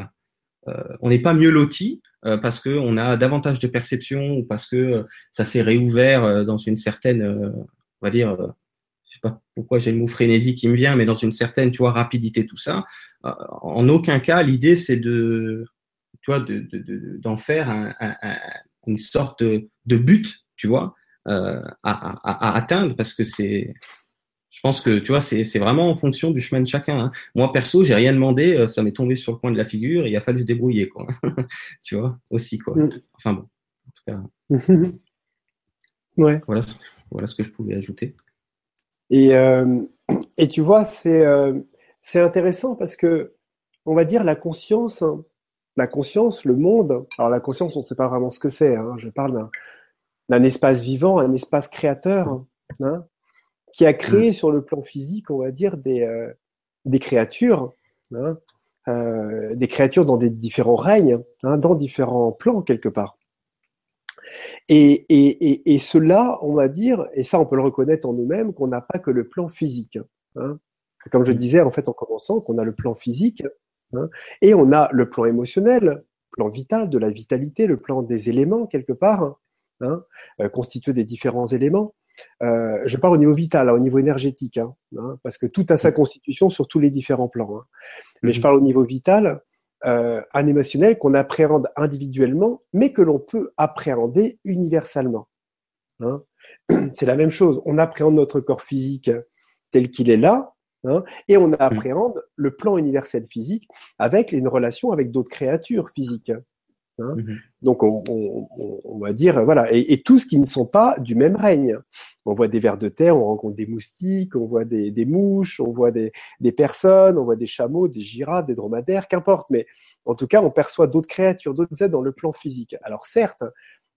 A: euh, on n'est pas mieux loti euh, parce qu'on a davantage de perception ou parce que ça s'est réouvert dans une certaine, on va dire, je sais pas pourquoi j'ai le mot frénésie qui me vient, mais dans une certaine, tu vois, rapidité, tout ça. en aucun cas, l'idée c'est de, tu vois, d'en de, de, de, faire un, un, un, une sorte de but, tu vois, euh, à, à, atteindre parce que c'est je pense que tu vois c'est vraiment en fonction du chemin de chacun hein. moi perso j'ai rien demandé euh, ça m'est tombé sur le coin de la figure et il a fallu se débrouiller quoi. Tu vois aussi quoi. Mm. enfin bon en tout cas.
B: Ouais.
A: Voilà voilà ce que je pouvais ajouter.
B: Et euh, et tu vois c'est euh, c'est intéressant parce que on va dire la conscience hein, la conscience le monde alors la conscience on sait pas vraiment ce que c'est hein, je parle d'un d'un espace vivant, un espace créateur, hein, qui a créé mm. sur le plan physique, on va dire, des, euh, des créatures, hein, euh, des créatures dans des différents règnes, hein, dans différents plans quelque part. Et, et, et, et, cela, on va dire, et ça on peut le reconnaître en nous-mêmes, qu'on n'a pas que le plan physique. Hein. Comme je mm. disais en fait en commençant, qu'on a le plan physique, hein, et on a le plan émotionnel, plan vital, de la vitalité, le plan des éléments quelque part, hein, euh, constitué des différents éléments. Euh, je parle au niveau vital, hein, au niveau énergétique, hein, hein, parce que tout a sa constitution sur tous les différents plans. Mais je mhm. parle au niveau vital, euh, un émotionnel qu'on appréhende individuellement, mais que l'on peut appréhender universellement. C'est la même chose. On appréhende notre corps physique tel qu'il est là, et on appréhende le plan universel physique avec une relation avec d'autres créatures physiques. Hein. Mhm. Donc on, va dire voilà et, tout ce qui ne sont pas du même règne. On voit des vers de terre, on rencontre des moustiques, on voit des, mouches, on voit des, des, personnes, on voit des chameaux, des girafes, des dromadaires, qu'importe. Mais en tout cas, on perçoit d'autres créatures, d'autres êtres dans le plan physique. Alors certes,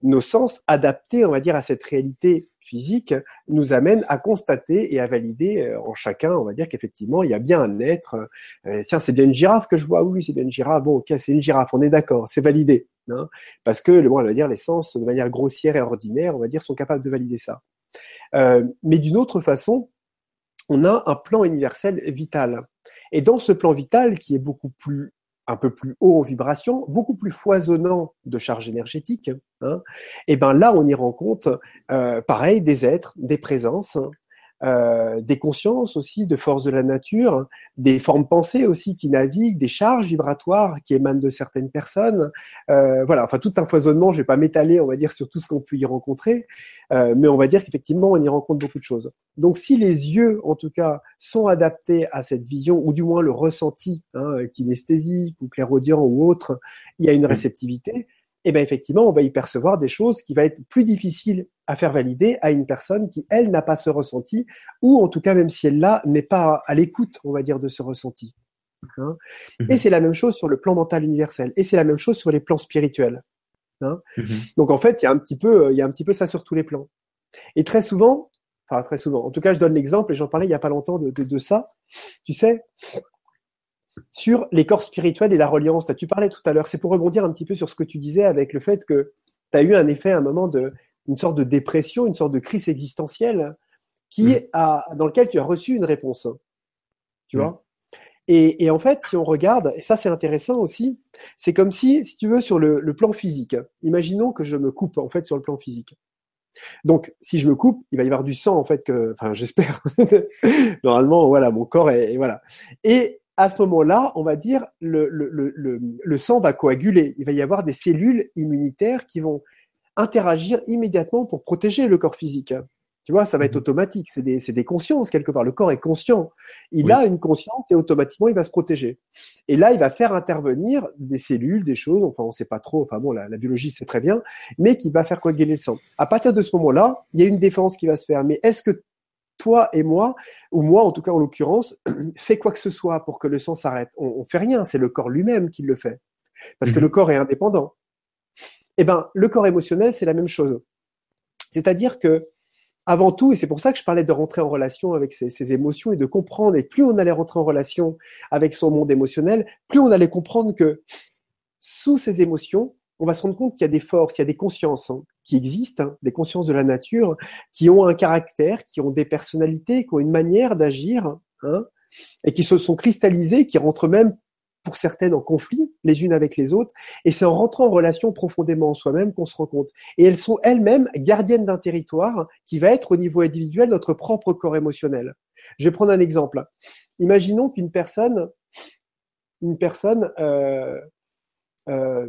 B: nos sens adaptés, on va dire, à cette réalité physique, nous amènent à constater et à valider euh, en chacun, on va dire qu'effectivement, il y a bien un être. Euh, tiens, c'est bien une girafe que je vois. Oui, c'est bien une girafe. Bon, ok, c'est une girafe. On est d'accord, c'est validé. Hein Parce que, bon, on va dire, les sens, de manière grossière et ordinaire, on va dire, sont capables de valider ça. Euh, mais d'une autre façon, on a un plan universel vital. Et dans ce plan vital, qui est beaucoup plus un peu plus haut en vibration, beaucoup plus foisonnant de charge énergétique, hein, et ben là on y rencontre euh, pareil des êtres, des présences, euh, des consciences aussi, de forces de la nature, des formes pensées aussi qui naviguent, des charges vibratoires qui émanent de certaines personnes. Euh, voilà, enfin tout un foisonnement. Je vais pas m'étaler, on va dire, sur tout ce qu'on peut y rencontrer, euh, mais on va dire qu'effectivement on y rencontre beaucoup de choses. Donc si les yeux, en tout cas, sont adaptés à cette vision, ou du moins le ressenti hein, kinesthésique ou clairaudient ou autre, il y a une réceptivité eh ben effectivement, on va y percevoir des choses qui va être plus difficiles à faire valider à une personne qui, elle, n'a pas ce ressenti, ou en tout cas, même si elle l'a, n'est pas à l'écoute, on va dire, de ce ressenti. Hein. Et mhm. c'est la même chose sur le plan mental universel, et c'est la même chose sur les plans spirituels. Hein? Mhm. Donc en fait, il y a un petit peu, il y a un petit peu ça sur tous les plans. Et très souvent, enfin très souvent, en tout cas, je donne l'exemple, et j'en parlais il y a pas longtemps de, de, de ça. Tu sais, sur les corps spirituels et la reliance. Tu parlais tout à l'heure, c'est pour rebondir un petit peu sur ce que tu disais avec le fait que tu as eu un effet, un moment de, une sorte de dépression, une sorte de crise existentielle qui mm. a, dans lequel tu as reçu une réponse. Tu mm. vois? Et, en fait, si on regarde, et ça c'est intéressant aussi, c'est comme si, si tu veux, sur le, le, plan physique, imaginons que je me coupe en fait sur le plan physique. Donc, si je me coupe, il va y avoir du sang en fait que, enfin, j'espère. Normalement, voilà, mon corps est, voilà. Et à ce moment-là, on va dire, le, le, le, le, sang va coaguler. Il va y avoir des cellules immunitaires qui vont interagir immédiatement pour protéger le corps physique. Tu vois, ça va être mhm. automatique. C'est des, des, consciences quelque part. Le corps est conscient. Il a une conscience et automatiquement il va se protéger. Et là, il va faire intervenir des cellules, des choses. Enfin, on ne sait pas trop. Enfin bon, la, la biologie c'est très bien, mais qui va faire coaguler le sang. À partir de ce moment-là, il y a une défense qui va se faire. Mais est-ce que toi et moi, ou moi en tout cas en l'occurrence, fait quoi que ce soit pour que le sang s'arrête. On, on fait rien, c'est le corps lui-même qui le fait, parce que mhm. le corps est indépendant. Eh ben, le corps émotionnel, c'est la même chose. C'est-à-dire que avant tout, et c'est pour ça que je parlais de rentrer en relation avec ses, ses, émotions et de comprendre, et plus on allait rentrer en relation avec son monde émotionnel, plus on allait comprendre que sous ces émotions, on va se rendre compte qu'il y a des forces, il y a des consciences hein, qui existent, hein, des consciences de la nature, qui ont un caractère, qui ont des personnalités, qui ont une manière d'agir, hein, et qui se sont cristallisées, qui rentrent même pour certaines en conflit les unes avec les autres. Et c'est en rentrant en relation profondément en soi-même qu'on se rend compte. Et elles sont elles-mêmes gardiennes d'un territoire qui va être au niveau individuel notre propre corps émotionnel. Je vais prendre un exemple. Imaginons qu'une personne, une personne euh, euh,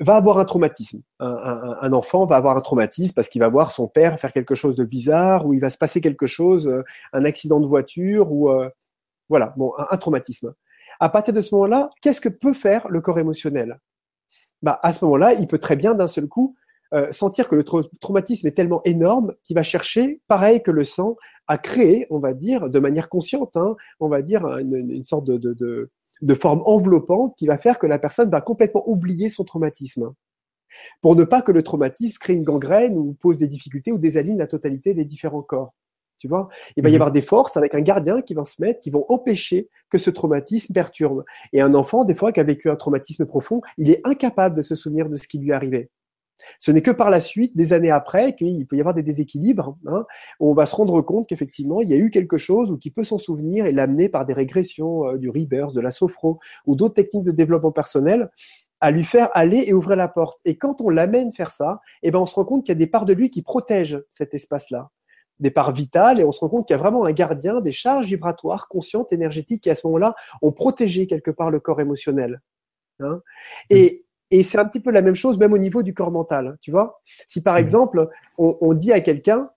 B: va avoir un traumatisme. Un, enfant va avoir un traumatisme parce qu'il va voir son père faire quelque chose de bizarre, ou il va se passer quelque chose, euh, un accident de voiture, ou euh, voilà, bon, un, traumatisme. À partir de ce moment-là, qu'est-ce que peut faire le corps émotionnel? Bah, À ce moment-là, il peut très bien d'un seul coup sentir que le traumatisme est tellement énorme qu'il va chercher, pareil que le sang, à créer, on va dire, de manière consciente, hein, on va dire, une, sorte de, forme enveloppante qui va faire que la personne va complètement oublier son traumatisme. Pour ne pas que le traumatisme crée une gangrène ou pose des difficultés ou désaligne la totalité des différents corps. Tu vois, il va y mhm. avoir des forces avec un gardien qui va se mettre, qui vont empêcher que ce traumatisme perturbe. Et un enfant, des fois, qui a vécu un traumatisme profond, il est incapable de se souvenir de ce qui lui est arrivé. Ce n'est que par la suite, des années après, qu'il peut y avoir des déséquilibres, hein, où on va se rendre compte qu'effectivement, il y a eu quelque chose ou qui peut s'en souvenir et l'amener par des régressions euh, du rebirth, de la sophro ou d'autres techniques de développement personnel à lui faire aller et ouvrir la porte. Et quand on l'amène faire ça, eh ben on se rend compte qu'il y a des parts de lui qui protègent cet espace-là, des parts vitales, et on se rend compte qu'il y a vraiment un gardien, des charges vibratoires, conscientes, énergétiques, qui à ce moment-là ont protégé quelque part le corps émotionnel. Hein. Et, et c'est un petit peu la même chose même au niveau du corps mental. Tu vois, si par mmh. exemple on, dit à quelqu'un,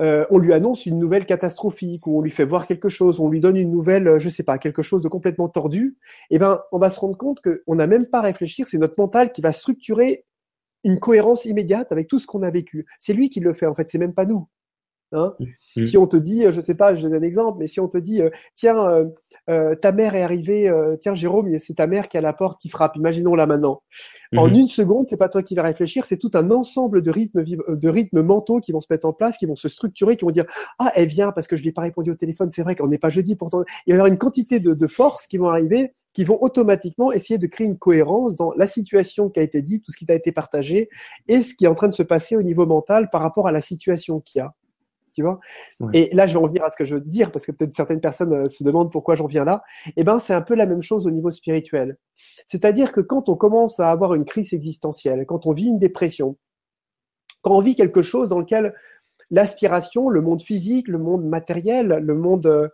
B: euh, on lui annonce une nouvelle catastrophique ou on lui fait voir quelque chose, on lui donne une nouvelle, euh, je sais pas, quelque chose de complètement tordu, eh ben, on va se rendre compte qu'on n'a même pas à réfléchir, c'est notre mental qui va structurer une cohérence immédiate avec tout ce qu'on a vécu. C'est lui qui le fait, en fait, c'est même pas nous. Hein mmh. Si on te dit, je sais pas, je donne un exemple, mais si on te dit, euh, tiens, euh, euh, ta mère est arrivée, tiens Jérôme, c'est ta mère qui à la porte qui frappe. Imaginons là maintenant. En mmh. une seconde, c'est pas toi qui vas réfléchir, c'est tout un ensemble de rythmes, de rythmes mentaux qui vont se mettre en place, qui vont se structurer, qui vont dire, ah, elle vient parce que je lui ai pas répondu au téléphone. C'est vrai qu'on n'est pas jeudi, pourtant il va y avoir une quantité de, de forces qui vont arriver, qui vont automatiquement essayer de créer une cohérence dans la situation qui a été dite, tout ce qui a été partagé, et ce qui est en train de se passer au niveau mental par rapport à la situation qu'il y a tu vois. Et là, je vais revenir à ce que je veux dire, parce que peut-être certaines personnes euh, se demandent pourquoi j'en viens là. Eh ben, c'est un peu la même chose au niveau spirituel. C'est-à-dire que quand on commence à avoir une crise existentielle, quand on vit une dépression, quand on vit quelque chose dans lequel l'aspiration, le monde physique, le monde matériel, le monde euh,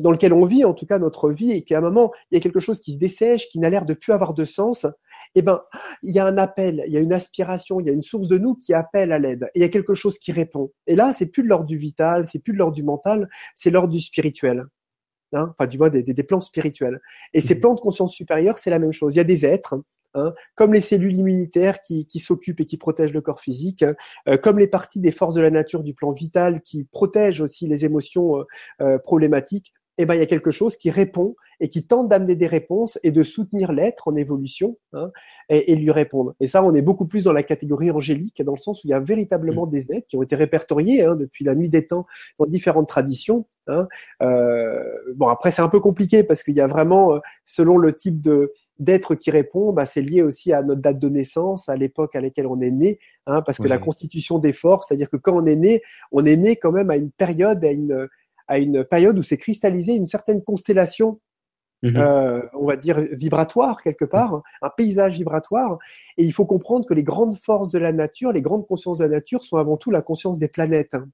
B: dans lequel on vit, en tout cas notre vie, et qu'à un moment, il y a quelque chose qui se dessèche, qui n'a l'air de plus avoir de sens, eh ben, il y a un appel, il y a une aspiration, il y a une source de nous qui appelle à l'aide. Et il y a quelque chose qui répond. Et là, c'est plus de l'ordre du vital, c'est plus de l'ordre du mental, c'est l'ordre du spirituel. Hein enfin, du moins des, des, plans spirituels. Et ces mmh. plans de conscience supérieure, c'est la même chose. Il y a des êtres, hein, comme les cellules immunitaires qui, qui s'occupent et qui protègent le corps physique, euh, comme les parties des forces de la nature du plan vital qui protègent aussi les émotions euh, euh problématiques eh ben, il y a quelque chose qui répond et qui tente d'amener des réponses et de soutenir l'être en évolution hein, et, lui répondre. Et ça, on est beaucoup plus dans la catégorie angélique, dans le sens où il y a véritablement mm. des êtres qui ont été répertoriés hein, depuis la nuit des temps dans différentes traditions. Hein. Euh, bon, après, c'est un peu compliqué parce qu'il y a vraiment, euh, selon le type de d'être qui répond, bah, c'est lié aussi à notre date de naissance, à l'époque à laquelle on est né, hein, parce que la constitution des forces, c'est-à-dire que quand on est né, on est né quand même à une période, à une à une période où s'est cristallisée une certaine constellation mhm. euh, on va dire vibratoire quelque part, un paysage vibratoire. Et il faut comprendre que les grandes forces de la nature, les grandes consciences de la nature sont avant tout la conscience des planètes. Hein.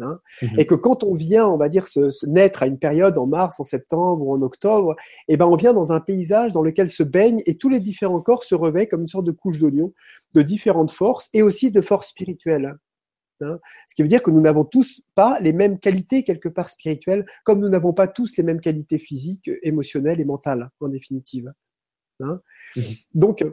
B: Hein? Mhm. Et que quand on vient, on va dire, se, naître à une période en mars, en septembre ou en octobre, eh ben on vient dans un paysage dans lequel se baignent et tous les différents corps se revêtent comme une sorte de couche d'oignon de différentes forces et aussi de forces spirituelles. Hein. Ce qui veut dire que nous n'avons tous pas les mêmes qualités quelque part spirituelles, comme nous n'avons pas tous les mêmes qualités physiques, émotionnelles et mentales, en définitive. Hein. Mmh. Donc,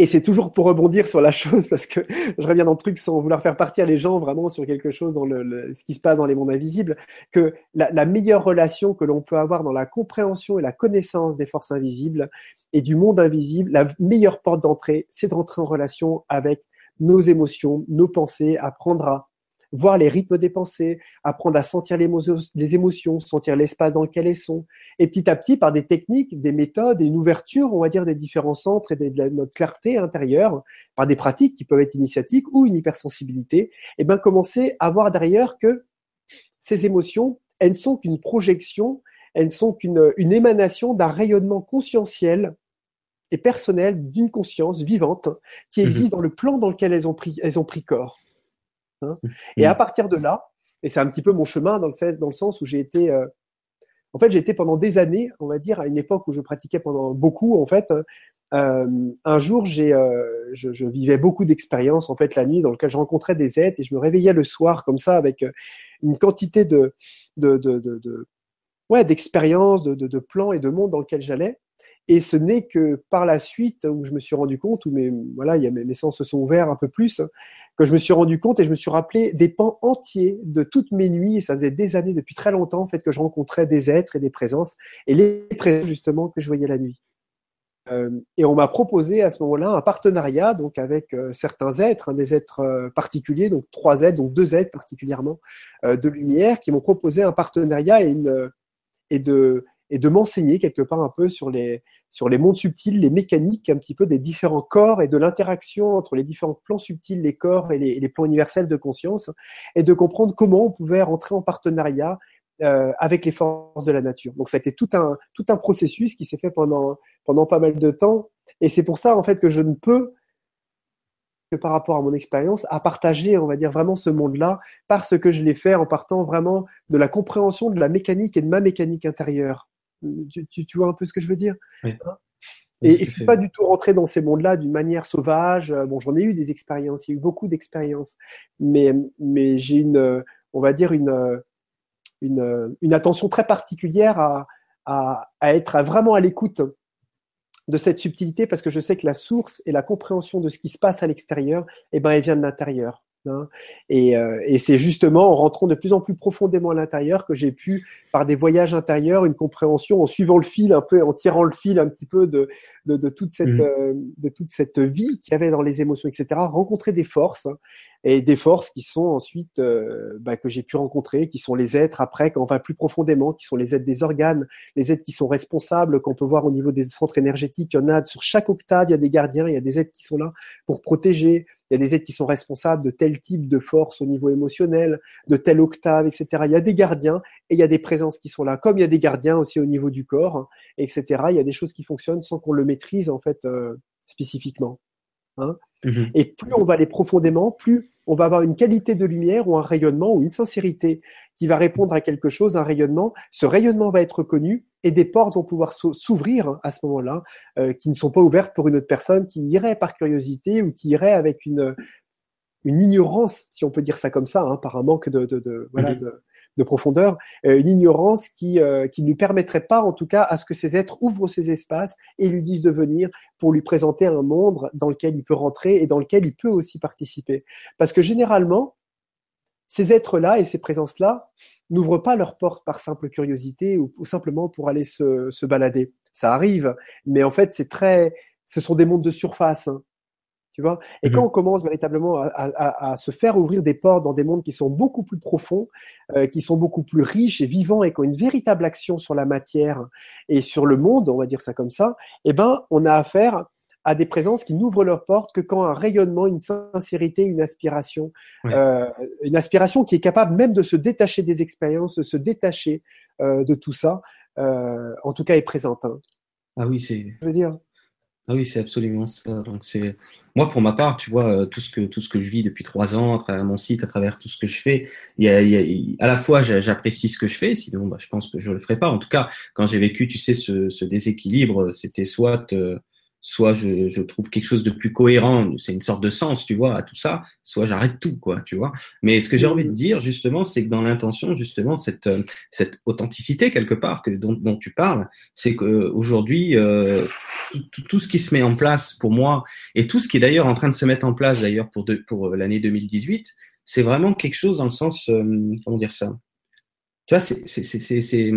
B: et c'est toujours pour rebondir sur la chose, parce que je reviens dans le truc sans vouloir faire partir les gens vraiment sur quelque chose dans le, ce qui se passe dans les mondes invisibles, que la, la meilleure relation que l'on peut avoir dans la compréhension et la connaissance des forces invisibles et du monde invisible, la meilleure porte d'entrée, c'est d'entrer en relation avec nos émotions, nos pensées, apprendre à voir les rythmes des pensées, apprendre à sentir les émotions, sentir l'espace dans lequel elles sont. Et petit à petit, par des techniques, des méthodes une ouverture, on va dire, des différents centres et de notre clarté intérieure, par des pratiques qui peuvent être initiatiques ou une hypersensibilité, et eh bien commencer à voir derrière que ces émotions, elles ne sont qu'une projection, elles ne sont qu'une une émanation d'un rayonnement conscientiel et personnelle d'une conscience vivante qui mhm. existe dans le plan dans lequel elles ont pris, elles ont pris corps. Hein. Mhm. Et à partir de là, et c'est un petit peu mon chemin dans le, dans le sens où j'ai été, euh, en fait, j'ai été pendant des années, on va dire, à une époque où je pratiquais pendant beaucoup, en fait. Euh, un jour, j'ai, euh, je, je, vivais beaucoup d'expériences en fait la nuit dans lequel je rencontrais des êtres et je me réveillais le soir comme ça avec une quantité de, de, de, de, de ouais, d'expériences, de, de, de plans et de mondes dans lequel j'allais. Et ce n'est que par la suite où je me suis rendu compte, où mes, voilà, il y a mes, sens se sont ouverts un peu plus, que je me suis rendu compte et je me suis rappelé des pans entiers de toutes mes nuits. Et ça faisait des années, depuis très longtemps, en fait, que je rencontrais des êtres et des présences. Et les présences, justement, que je voyais la nuit. Euh, et on m'a proposé à ce moment-là un partenariat donc avec euh, certains êtres, des êtres euh, particuliers, donc trois êtres, donc deux êtres particulièrement de lumière, qui m'ont proposé un partenariat et de m'enseigner quelque part un peu sur les, sur les mondes subtils, les mécaniques un petit peu des différents corps et de l'interaction entre les différents plans subtils, les corps et les, plans universels de conscience, et de comprendre comment on pouvait rentrer en partenariat euh, avec les forces de la nature. Donc ça a été tout un, tout un processus qui s'est fait pendant, pendant pas mal de temps, et c'est pour ça en fait que je ne peux que par rapport à mon expérience, à partager, on va dire, vraiment ce monde-là, parce que je l'ai fait en partant vraiment de la compréhension de la mécanique et de ma mécanique intérieure. Tu, tu, vois un peu ce que je veux dire? Hein? Et, je suis pas du tout rentré dans ces mondes-là d'une manière sauvage. Bon, j'en ai eu des expériences, il y a eu beaucoup d'expériences, mais mais j'ai une, on va dire une une, une attention très particulière à, à, à être vraiment à l'écoute de cette subtilité parce que je sais que la source et la compréhension de ce qui se passe à l'extérieur, eh ben, elle vient de l'intérieur. Hein. Et, euh, et c'est justement en rentrant de plus en plus profondément à l'intérieur que j'ai pu, par des voyages intérieurs, une compréhension en suivant le fil un peu, en tirant le fil un petit peu de, de, de toute cette, mmh. euh, de toute cette vie qu'il y avait dans les émotions, etc. Rencontrer des forces hein, et des forces qui sont ensuite euh, bah, que j'ai pu rencontrer, qui sont les êtres après quand on va plus profondément, qui sont les êtres des organes, les êtres qui sont responsables, qu'on peut voir au niveau des centres énergétiques. Il y en a sur chaque octave, il y a des gardiens, il y a des êtres qui sont là pour protéger, il y a des êtres qui sont responsables de tel type de force au niveau émotionnel, de telle octave, etc. Il y a des gardiens et il y a des présences qui sont là, comme il y a des gardiens aussi au niveau du corps, hein, etc. Il y a des choses qui fonctionnent sans qu'on le maîtrise en fait euh, spécifiquement. Hein. Mhm. Et plus on va aller profondément, plus on va avoir une qualité de lumière ou un rayonnement ou une sincérité qui va répondre à quelque chose, un rayonnement. Ce rayonnement va être connu et des portes vont pouvoir s'ouvrir à ce moment-là, euh, qui ne sont pas ouvertes pour une autre personne qui irait par curiosité ou qui irait avec une, une ignorance, si on peut dire ça comme ça, hein, par un manque de, de, de voilà, mhm. de, de profondeur, euh, une ignorance qui euh, qui ne lui permettrait pas, en tout cas, à ce que ces êtres ouvrent ces espaces et lui disent de venir pour lui présenter un monde dans lequel il peut rentrer et dans lequel il peut aussi participer. Parce que généralement, ces êtres-là et ces présences-là n'ouvrent pas leurs portes par simple curiosité ou, simplement pour aller se, se, balader. Ça arrive, mais en fait, c'est très, ce sont des mondes de surface. Hein. Tu vois? Et mmh quand on commence véritablement à, à, à, se faire ouvrir des portes dans des mondes qui sont beaucoup plus profonds, euh, qui sont beaucoup plus riches et vivants et qui ont une véritable action sur la matière et sur le monde, on va dire ça comme ça, eh ben, on a affaire à des présences qui n'ouvrent leurs portes que quand un rayonnement, une sincérité, une aspiration, euh, une aspiration qui est capable même de se détacher des expériences, de se détacher euh, de tout ça, en tout cas est présente. Hein.
A: Ah oui, c'est.
B: Je veux dire?
A: Ah oui, c'est absolument ça. Donc c'est moi pour ma part, tu vois, euh, tout ce que tout ce que je vis depuis trois ans à travers mon site, à travers tout ce que je fais, il y a, à la fois j'apprécie ce que je fais, sinon bah, je pense que je le ferai pas. En tout cas, quand j'ai vécu, tu sais, ce, ce déséquilibre, c'était soit euh, soit je, je, trouve quelque chose de plus cohérent, c'est une sorte de sens, tu vois, à tout ça, soit j'arrête tout, quoi, tu vois. Mais ce que j'ai envie de dire, justement, c'est que dans l'intention, justement, cette, euh, cette authenticité, quelque part, que, dont, dont tu parles, c'est qu'aujourd'hui, euh, tout, tout, ce qui se met en place pour moi, et tout ce qui est d'ailleurs en train de se mettre en place, d'ailleurs, pour, de, pour euh, l'année 2018, c'est vraiment quelque chose dans le sens, euh, comment dire ça? Tu vois, c'est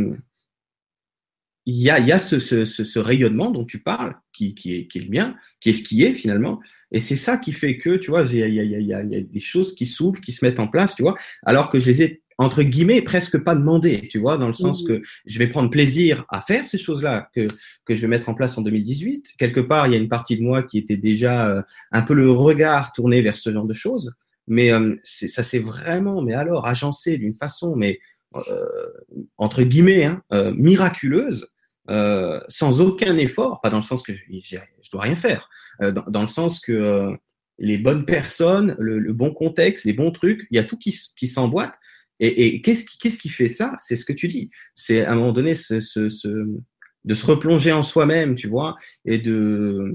A: il y a, il y a ce, ce, ce, rayonnement dont tu parles, qui, qui, est, qui est le mien, qui est ce qui est finalement. Et c'est ça qui fait que, tu vois, il y a, il y a, il y a, des choses qui s'ouvrent, qui se mettent en place, tu vois, alors que je les ai, entre guillemets, presque pas demandées, tu vois, dans le sens mmh. que je vais prendre plaisir à faire ces choses-là que, que je vais mettre en place en 2018. Quelque part, il y a une partie de moi qui était déjà euh, un peu le regard tourné vers ce genre de choses. Mais euh, ça s'est vraiment, mais alors, agencé d'une façon, mais euh, entre guillemets, hein, euh, miraculeuse, euh, sans aucun effort, pas dans le sens que je, je dois rien faire, euh, dans, dans, le sens que euh, les bonnes personnes, le, le, bon contexte, les bons trucs, il y a tout qui, qui s'emboîte. Et, et qu'est-ce qui, qu'est-ce qui fait ça? C'est ce que tu dis. C'est à un moment donné ce, ce, ce, de se replonger en soi-même, tu vois, et de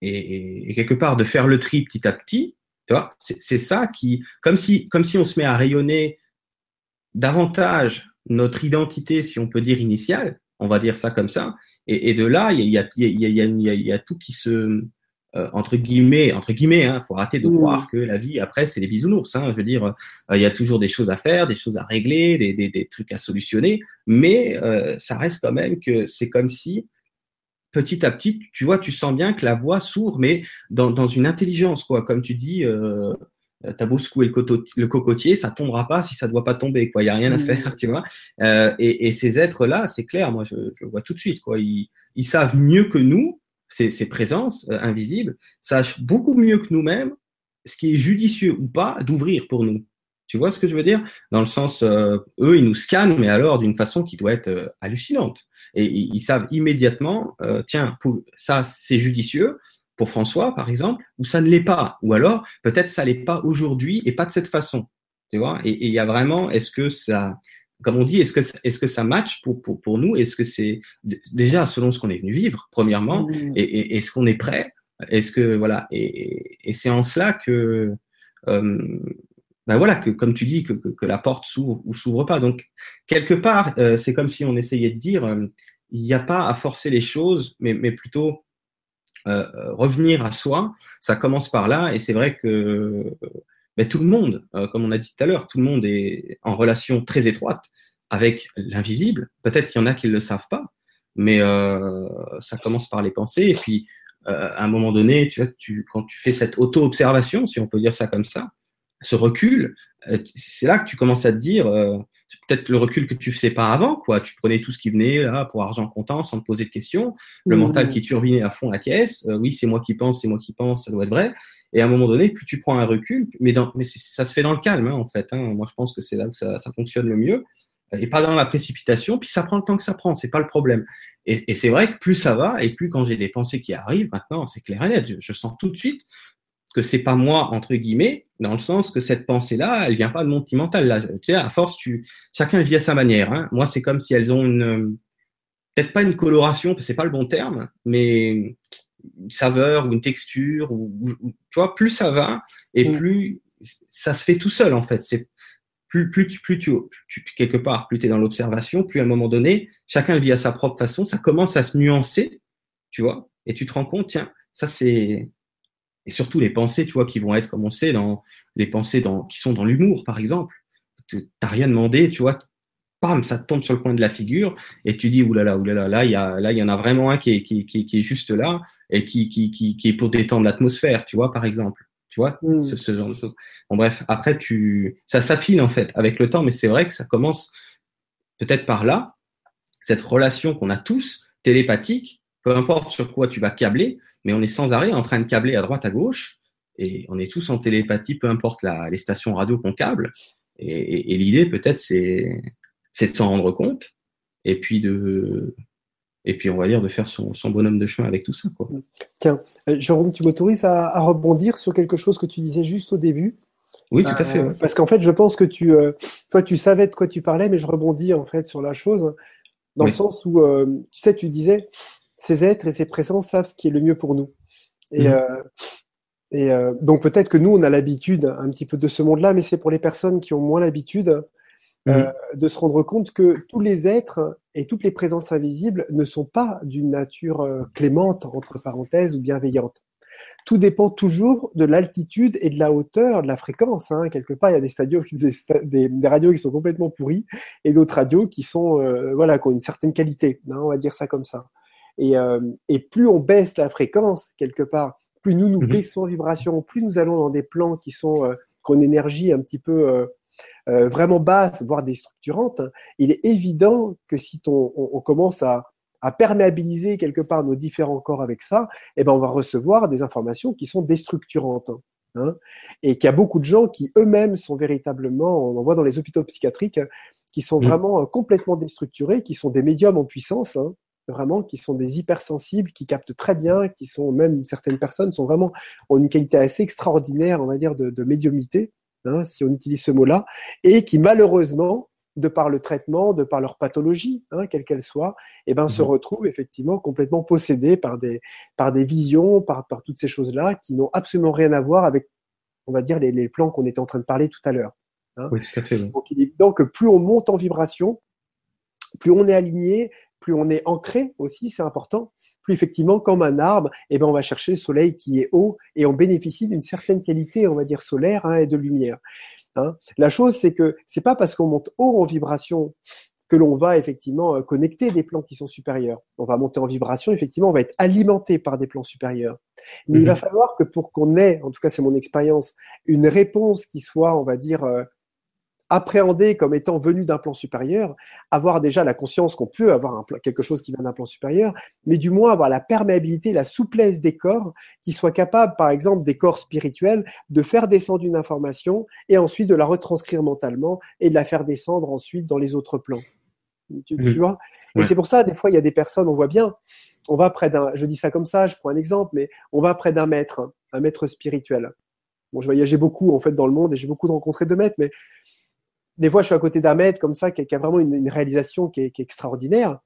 A: et, et, quelque part de faire le tri petit à petit. Tu vois, c'est ça qui, comme si, comme si on se met à rayonner davantage notre identité, si on peut dire initiale, on va dire ça comme ça. Et, et de là, il y a, y, a, y, a, y, a, y a, tout qui se euh, entre guillemets, entre guillemets, hein, faut arrêter de croire que la vie après c'est des bisounours. Hein, je veux dire, euh, il y a toujours des choses à faire, des choses à régler, des, des, des trucs à solutionner, mais euh, ça reste quand même que c'est comme si petit à petit, tu vois, tu sens bien que la voix s'ouvre, mais dans, dans une intelligence, quoi. Comme tu dis, euh, t'as beau secouer le, cocotier, ça tombera pas si ça doit pas tomber, quoi. Il y a rien à mmh. faire, tu vois. Euh, et, et, ces êtres-là, c'est clair, moi, je, je, vois tout de suite, quoi. Ils, ils savent mieux que nous, ces, ces présences euh, invisibles, sachent beaucoup mieux que nous-mêmes ce qui est judicieux ou pas d'ouvrir pour nous. Tu vois ce que je veux dire? Dans le sens, euh, eux, ils nous scannent, mais alors d'une façon qui doit être euh, hallucinante. Et ils, savent immédiatement, tiens, pour, ça c'est judicieux, pour François, par exemple, ou ça ne l'est pas, ou alors peut-être ça l'est pas aujourd'hui et pas de cette façon. Tu vois? Et il y a vraiment, est-ce que ça, comme on dit, est-ce que, est-ce que ça match pour, pour, pour nous? Est-ce que c'est déjà selon ce qu'on est venu vivre, premièrement, mmh. et, et est-ce qu'on est prêt? Est-ce que voilà Et, et c'est en cela que, euh, ben voilà, que comme tu dis, que, que, que la porte s'ouvre ou s'ouvre pas. Donc quelque part, euh, c'est comme si on essayait de dire, euh, il n'y a pas à forcer les choses, mais, mais plutôt euh, revenir à soi. Ça commence par là, et c'est vrai que mais tout le monde, euh, comme on a dit tout à l'heure, tout le monde est en relation très étroite avec l'invisible. Peut-être qu'il y en a qui ne le savent pas, mais euh, ça commence par les pensées. Et puis, euh, à un moment donné, tu vois, tu, quand tu fais cette auto-observation, si on peut dire ça comme ça, ce recul, euh, c'est là que tu commences à te dire, euh, peut-être le recul que tu faisais pas avant, quoi. Tu prenais tout ce qui venait là pour argent comptant sans te poser de questions, le mmh. mental qui turbinait à fond la caisse. oui, c'est moi qui pense, c'est moi qui pense, ça doit être vrai. Et à un moment donné, plus tu prends un recul, mais, dans, mais ça se fait dans le calme, hein, en fait. Hein. Moi, je pense que c'est là que ça, ça, fonctionne le mieux, et pas dans la précipitation. Puis ça prend le temps que ça prend, c'est pas le problème. Et, et c'est vrai que plus ça va, et plus quand j'ai des pensées qui arrivent, maintenant, c'est clair et net. Je, je, sens tout de suite que c'est pas moi entre guillemets, dans le sens que cette pensée-là, elle vient pas de mon petit mental. Là, tu sais, à force, tu, chacun vit à sa manière. Hein. Moi, c'est comme si elles ont une, peut-être pas une coloration, parce que c'est pas le bon terme, mais une saveur ou une texture ou, ou, tu vois plus ça va et mm. plus ça se fait tout seul en fait c'est plus plus tu plus tu, tu quelque part plus tu es dans l'observation plus à un moment donné chacun vit à sa propre façon ça commence à se nuancer tu vois et tu te rends compte tiens ça c'est et surtout les pensées tu vois qui vont être comme on sait dans les pensées dans qui sont dans l'humour par exemple. T'as rien demandé tu vois. Ça tombe sur le coin de la figure et tu dis oulala oulala là il y a là il y en a vraiment un qui est qui, qui, qui est juste là et qui, qui, qui, qui est pour détendre l'atmosphère tu vois par exemple. Tu vois mm. ce, ce, genre de choses. Bon bref après tu ça s'affine en fait avec le temps mais c'est vrai que ça commence peut-être par là cette relation qu'on a tous télépathique peu importe sur quoi tu vas câbler mais on est sans arrêt en train de câbler à droite à gauche et on est tous en télépathie peu importe la, les stations radio qu'on câble et, et, et l'idée peut-être c'est c'est de s'en rendre compte et puis de et puis on va dire de faire son, son bonhomme de chemin avec tout ça. Quoi.
B: Tiens, euh, Jérôme, tu m'autorises à, à, rebondir sur quelque chose que tu disais juste au début?
A: Oui, tout à fait. Ouais.
B: Parce qu'en fait, je pense que tu, euh, toi, tu savais de quoi tu parlais, mais je rebondis en fait sur la chose dans oui. le sens où, euh, tu sais, tu disais, ces êtres et ces présences savent ce qui est le mieux pour nous. Et, mmh. et donc peut-être que nous, on a l'habitude un petit peu de ce monde-là, mais c'est pour les personnes qui ont moins l'habitude euh, de se rendre compte que tous les êtres et toutes les présences invisibles ne sont pas d'une nature euh, clémente, entre parenthèses, ou bienveillante. Tout dépend toujours de l'altitude et de la hauteur, de la fréquence. Hein. Quelque part, il y a des, stadios, des, des radios qui sont complètement pourries et d'autres radios qui sont, euh, voilà, qui ont une certaine qualité. Hein, on va dire ça comme ça. Et, euh, et, plus on baisse la fréquence quelque part, plus nous nous mmh. baissons en vibration, plus nous allons dans des plans qui sont euh, qui ont une énergie un petit peu euh, euh, vraiment basse, voire déstructurante, il est évident que si on, on commence à, à, perméabiliser quelque part nos différents corps avec ça, eh ben on va recevoir des informations qui sont déstructurantes. Hein, et qu'il y a beaucoup de gens qui eux-mêmes sont véritablement, on en voit dans les hôpitaux psychiatriques, qui sont mmh. vraiment euh, complètement déstructurés, qui sont des médiums en puissance, hein, vraiment, qui sont des hypersensibles, qui captent très bien, qui sont même certaines personnes sont vraiment ont une qualité assez extraordinaire, on va dire, de, de médiumnité hein, si on utilise ce mot-là, et qui malheureusement, de par le traitement, de par leur pathologie, hein, quelle qu'elle soit, eh ben, mmh. se mhm. retrouvent effectivement complètement possédés par des, par des visions, par, par toutes ces choses-là qui n'ont absolument rien à voir avec, on va dire, les, les plans qu'on était en train de parler tout à l'heure.
A: Hein. Oui, tout à fait. Oui.
B: Donc, il est évident que plus on monte en vibration, plus on est aligné, plus on est ancré aussi, c'est important. Plus effectivement, comme un arbre, eh ben, on va chercher le soleil qui est haut et on bénéficie d'une certaine qualité, on va dire solaire hein, et de lumière. Hein. La chose, c'est que c'est pas parce qu'on monte haut en vibration que l'on va effectivement euh, connecter des plans qui sont supérieurs. On va monter en vibration, effectivement, on va être alimenté par des plans supérieurs. Mais mmh. il va falloir que pour qu'on ait, en tout cas c'est mon expérience, une réponse qui soit, on va dire, euh, appréhender comme étant venu d'un plan supérieur, avoir déjà la conscience qu'on peut avoir un plan, quelque chose qui vient d'un plan supérieur, mais du moins avoir la perméabilité, la souplesse des corps qui soient capables, par exemple, des corps spirituels, de faire descendre une information et ensuite de la retranscrire mentalement et de la faire descendre ensuite dans les autres plans. Tu, tu vois? Et ouais. c'est pour ça, des fois, il y a des personnes, on voit bien, on va près d'un, je dis ça comme ça, je prends un exemple, mais on va près d'un maître, un maître spirituel. Bon, je voyageais beaucoup en fait dans le monde et j'ai beaucoup rencontré de maîtres, mais des fois, je suis à côté d'un comme ça qui, a vraiment une, réalisation qui est, extraordinaire.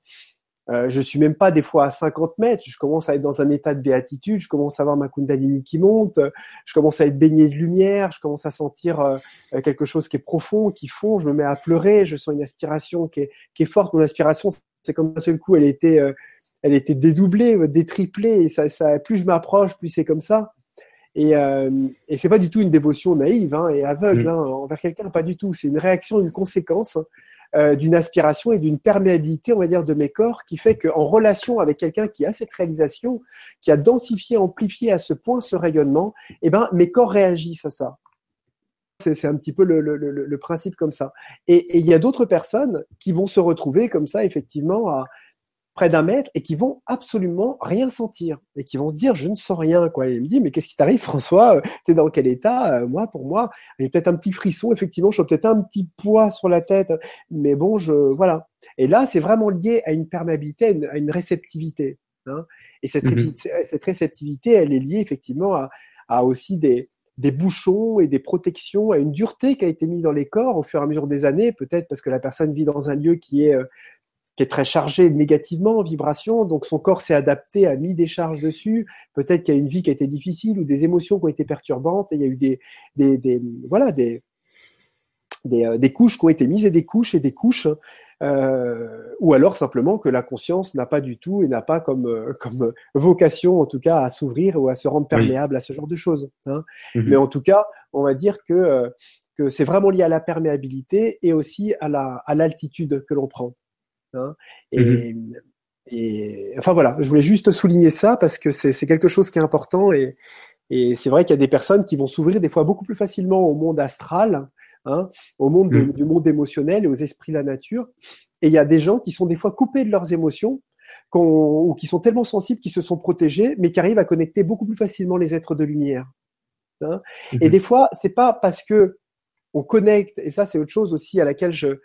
B: Euh, je suis même pas des fois à 50 mètres. Je commence à être dans un état de béatitude. Je commence à voir ma Kundalini qui monte. Je commence à être baigné de lumière. Je commence à sentir euh, quelque chose qui est profond, qui fond. Je me mets à pleurer. Je sens une aspiration qui est, qui est forte. Mon aspiration, c'est comme un seul coup, elle était, euh, elle était dédoublée, détriplée. Et ça, ça, plus je m'approche, plus c'est comme ça. Et, euh, et c'est pas du tout une dévotion naïve hein, et aveugle mm. hein, envers quelqu'un, pas du tout. C'est une réaction, une conséquence euh, d'une aspiration et d'une perméabilité, on va dire, de mes corps, qui fait qu'en relation avec quelqu'un qui a cette réalisation, qui a densifié, amplifié à ce point ce rayonnement, eh ben mes corps réagissent à ça. C'est un petit peu le, le, le, le, principe comme ça. Et il y a d'autres personnes qui vont se retrouver comme ça, effectivement, à, près d'un mètre et qui vont absolument rien sentir et qui vont se dire je ne sens rien quoi. Et il me dit mais qu'est-ce qui t'arrive François? Tu es dans quel état? Euh, Moi pour moi, j'ai peut-être un petit frisson effectivement, je peut-être un petit poids sur la tête mais bon, je voilà. Et là, c'est vraiment lié à une perméabilité, à une, réceptivité. Hein. Et cette, mhm. cette, réceptivité, elle est liée effectivement à, à aussi des, des bouchons et des protections, à une dureté qui a été mise dans les corps au fur et à mesure des années, peut-être parce que la personne vit dans un lieu qui est euh, qui est très chargé négativement en vibration, donc son corps s'est adapté, a mis des charges dessus. Peut-être qu'il y a une vie qui a été difficile ou des émotions qui ont été perturbantes et il y a eu des, des, des voilà, des, des, euh, des, couches qui ont été mises et des couches et des couches. Euh, ou alors simplement que la conscience n'a pas du tout et n'a pas comme, euh, comme vocation, en tout cas, à s'ouvrir ou à se rendre perméable à ce genre de choses. Hein. Mm-hmm. Mais en tout cas, on va dire que, que c'est vraiment lié à la perméabilité et aussi à la à l'altitude que l'on prend. Hein. Mmh et, enfin voilà, je voulais juste souligner ça parce que c'est quelque chose qui est important et, et c'est vrai qu'il y a des personnes qui vont s'ouvrir des fois beaucoup plus facilement au monde astral, hein, au monde mmh. du monde émotionnel et aux esprits de la nature. Et il y a des gens qui sont des fois coupés de leurs émotions ou qui sont tellement sensibles qu'ils se sont protégés, mais qui arrivent à connecter beaucoup plus facilement les êtres de lumière. Hein. Et mmh des fois, c'est pas parce que on connecte, et ça c'est autre chose aussi à laquelle je,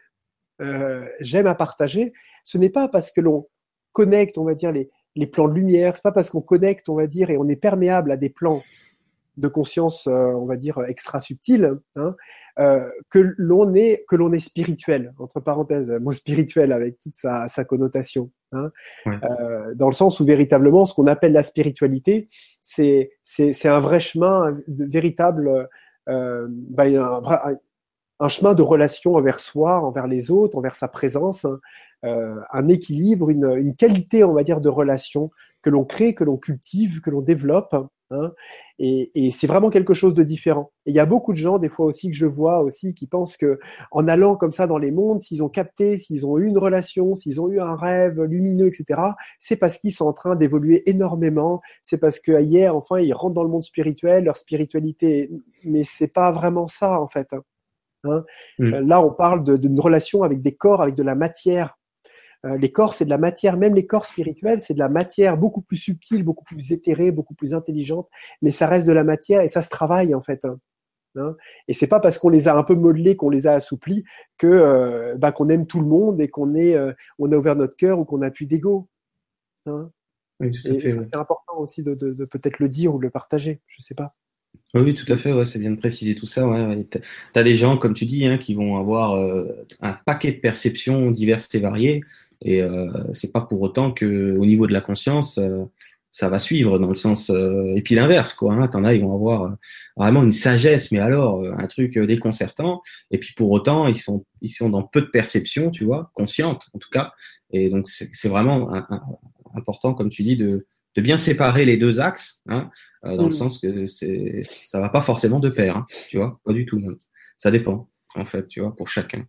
B: euh, j'aime à partager, ce n'est pas parce que l'on connecte, on va dire, les, les plans de lumière, c'est pas parce qu'on connecte, on va dire, et on est perméable à des plans de conscience, euh, on va dire, extra subtils, hein, euh, que l'on est que l'on est spirituel, entre parenthèses, mot spirituel avec toute sa, sa connotation. Hein, euh, dans le sens où véritablement, ce qu'on appelle la spiritualité, c'est c'est un vrai chemin, de véritable, un, un chemin de relation envers soi, envers les autres, envers sa présence, hein, euh, un équilibre, une, qualité, on va dire, de relation que l'on crée, que l'on cultive, que l'on développe. Hein, et, et c'est vraiment quelque chose de différent. Et il y a beaucoup de gens, des fois aussi que je vois aussi, qui pensent que en allant comme ça dans les mondes, s'ils ont capté, s'ils ont eu une relation, s'ils ont eu un rêve lumineux, etc., c'est parce qu'ils sont en train d'évoluer énormément. C'est parce que hier, enfin, ils rentrent dans le monde spirituel, leur spiritualité. Mais c'est pas vraiment ça en fait. Hein. Hein. Mm. Euh, là, on parle d'une relation avec des corps, avec de la matière. Euh, les corps, c'est de la matière. Même les corps spirituels, c'est de la matière beaucoup plus subtile, beaucoup plus éthérée, beaucoup plus intelligente. Mais ça reste de la matière et ça se travaille en fait. Hein. Hein? et c'est pas parce qu'on les a un peu modelés, qu'on les a assouplis, que euh, bah, qu'on aime tout le monde et qu'on est, on a ouvert notre cœur ou qu'on a plus d'ego. Hein? c'est important aussi de, de, de peut-être le dire ou de le partager. Je sais pas.
A: Oui, tout à fait, ouais, c'est bien de préciser tout ça. Ouais. Tu as des gens, comme tu dis, hein, qui vont avoir euh, un paquet de perceptions diverses et variées, et euh, c'est pas pour autant que au niveau de la conscience, euh, ça va suivre dans le sens euh, et puis l'inverse quoi. Hein, T'en as, ils vont avoir vraiment une sagesse, mais alors un truc déconcertant, et puis pour autant ils sont ils sont dans peu de perceptions, tu vois, conscientes en tout cas, et donc c'est vraiment important, comme tu dis, de de bien séparer les deux axes, hein, euh, dans le mm. sens que c'est ça va pas forcément de pair, hein, tu vois, pas du tout. Ça dépend, en fait, tu vois, pour chacun.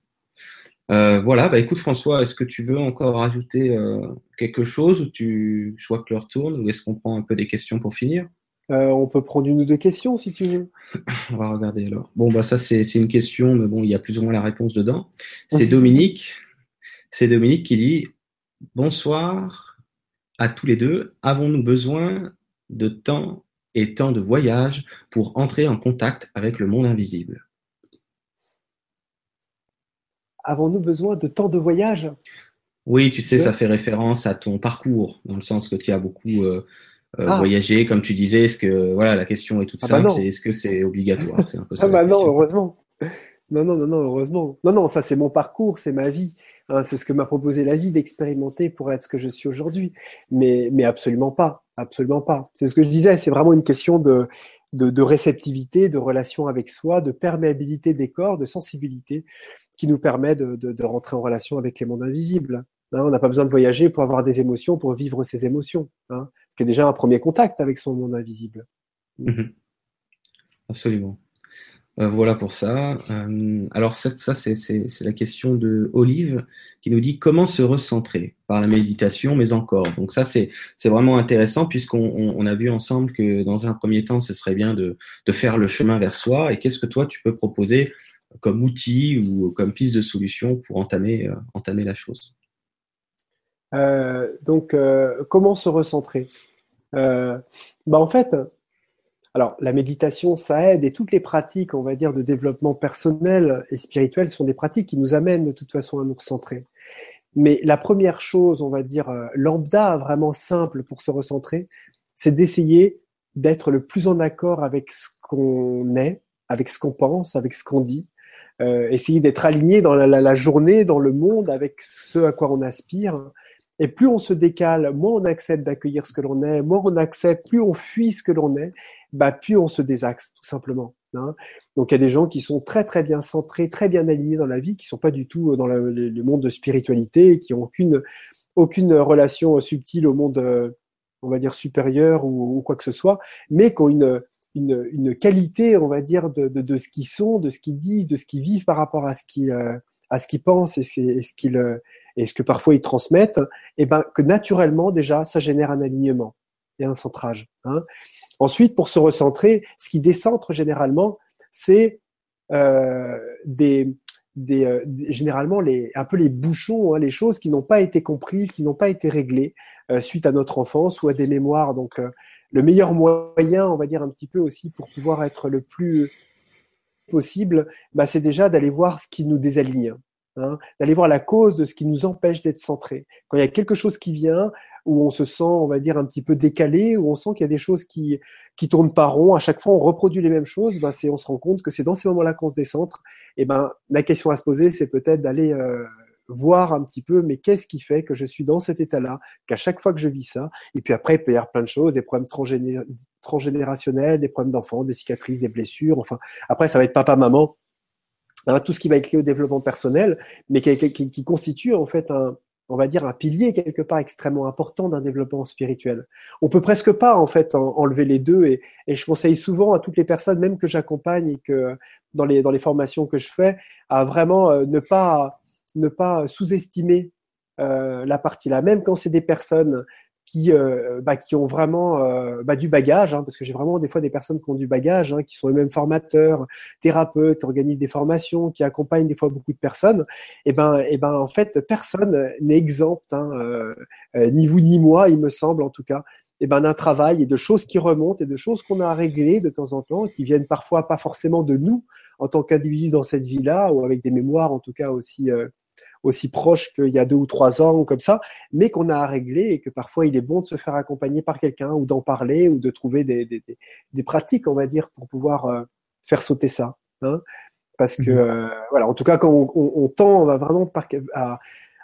A: Euh, voilà, bah écoute François, est-ce que tu veux encore ajouter euh, quelque chose ou tu souhaites que je retourne ou est-ce qu'on prend un peu des questions pour finir?
B: On peut prendre une ou deux questions si tu veux.
A: on va regarder alors. Bon bah ça c'est une question, mais bon il y a plus ou moins la réponse dedans. C'est Dominique, c'est Dominique qui dit bonsoir à tous les deux. Avons-nous besoin de temps et temps de voyage pour entrer en contact avec le monde invisible?
B: Avons-nous besoin de temps de voyage?
A: Oui, tu sais, ça fait référence à ton parcours, dans le sens que tu as beaucoup euh, euh, ah. voyagé, comme tu disais. Est-ce que voilà, la question est toute ah bah simple, c'est est-ce que c'est obligatoire?
B: C'est un peu ça. ah bah non, heureusement. Non, non, non, non, heureusement. Non, non, ça c'est mon parcours, c'est ma vie. Hein, c'est ce que m'a proposé la vie d'expérimenter pour être ce que je suis aujourd'hui. Mais, mais absolument pas, absolument pas. C'est ce que je disais, c'est vraiment une question de, de, de, réceptivité, de relation avec soi, de perméabilité des corps, de sensibilité, qui nous permet de, de, de rentrer en relation avec les mondes invisibles. Hein, on n'a pas besoin de voyager pour avoir des émotions, pour vivre ces émotions. Hein, ce qui est déjà un premier contact avec son monde invisible.
A: Mmh. Absolument. Euh, voilà pour ça. Euh, alors ça, c'est la question de Olive qui nous dit comment se recentrer par la méditation, mais encore. Donc ça c'est vraiment intéressant puisqu'on on, a vu ensemble que dans un premier temps ce serait bien de, de faire le chemin vers soi. Et qu'est-ce que toi tu peux proposer comme outil ou comme piste de solution pour entamer euh, entamer la chose?
B: Donc comment se recentrer? Bah en fait alors, la méditation, ça aide et toutes les pratiques, on va dire, de développement personnel et spirituel sont des pratiques qui nous amènent de toute façon à nous recentrer. Mais la première chose, on va dire, euh, lambda, vraiment simple pour se recentrer, c'est d'essayer d'être le plus en accord avec ce qu'on est, avec ce qu'on pense, avec ce qu'on dit. Euh, essayer d'être aligné dans la, la, journée, dans le monde, avec ce à quoi on aspire. Et plus on se décale, moins on accepte d'accueillir ce que l'on est, moins on accepte, plus on fuit ce que l'on est, bah plus on se désaxe tout simplement. Hein. Donc il y a des gens qui sont très très bien centrés, très bien alignés dans la vie, qui sont pas du tout dans le, monde de spiritualité, qui ont aucune aucune relation subtile au monde, on va dire supérieur ou, quoi que ce soit, mais qui ont une une, une qualité, on va dire, de, de, de ce qu'ils sont, de ce qu'ils disent, de ce qu'ils vivent par rapport à ce qu'ils à ce qu'ils pensent et ce qu'ils et ce que parfois ils transmettent, et ben que naturellement déjà ça génère un alignement et un centrage. Hein. Ensuite, pour se recentrer, ce qui décentre généralement, c'est euh, euh, généralement un peu les bouchons, hein, les choses qui n'ont pas été comprises, qui n'ont pas été réglées euh, suite à notre enfance ou à des mémoires. Donc, le meilleur moyen, on va dire un petit peu aussi, pour pouvoir être le plus possible, bah, c'est déjà d'aller voir ce qui nous désaligne. Hein, d'aller voir la cause de ce qui nous empêche d'être centré. Quand il y a quelque chose qui vient, où on se sent, on va dire, un petit peu décalé, où on sent qu'il y a des choses qui qui tournent pas rond, à chaque fois on reproduit les mêmes choses, ben c'est on se rend compte que c'est dans ces moments-là qu'on se décentre. Et ben la question à se poser, c'est peut-être d'aller euh, voir un petit peu, mais qu'est-ce qui fait que je suis dans cet état-là, qu'à chaque fois que je vis ça, et puis après il peut y avoir plein de choses, des problèmes transgénérationnels, des problèmes d'enfants, des cicatrices, des blessures, enfin après ça va être papa, maman, Hein, tout ce qui va être lié au développement personnel, mais qui, qui, qui, constitue en fait un, on va dire un pilier quelque part extrêmement important d'un développement spirituel. On peut presque pas en fait enlever les deux et, je conseille souvent à toutes les personnes, même que j'accompagne et que dans les dans les formations que je fais, à vraiment euh, ne pas ne pas sous-estimer euh, la partie là, même quand c'est des personnes qui, euh, bah, qui ont vraiment euh, bah, du bagage, hein, parce que j'ai vraiment des fois des personnes qui ont du bagage, hein, qui sont eux-mêmes formateurs, thérapeutes, qui organisent des formations, qui accompagnent des fois beaucoup de personnes. Et ben, et ben en fait, personne n'est exempt, hein, euh, ni vous ni moi, il me semble en tout cas, et ben d'un travail et de choses qui remontent et de choses qu'on a à régler de temps en temps, qui viennent parfois pas forcément de nous en tant qu'individus dans cette vie-là, ou avec des mémoires en tout cas aussi aussi proche qu'il y a deux ou trois ans ou comme ça, mais qu'on a à régler et que parfois il est bon de se faire accompagner par quelqu'un ou d'en parler ou de trouver des, des, des, pratiques, on va dire, pour pouvoir euh, faire sauter ça. Hein Parce que, mhm. euh, voilà, en tout cas, quand on, on, on tend on va vraiment par, à,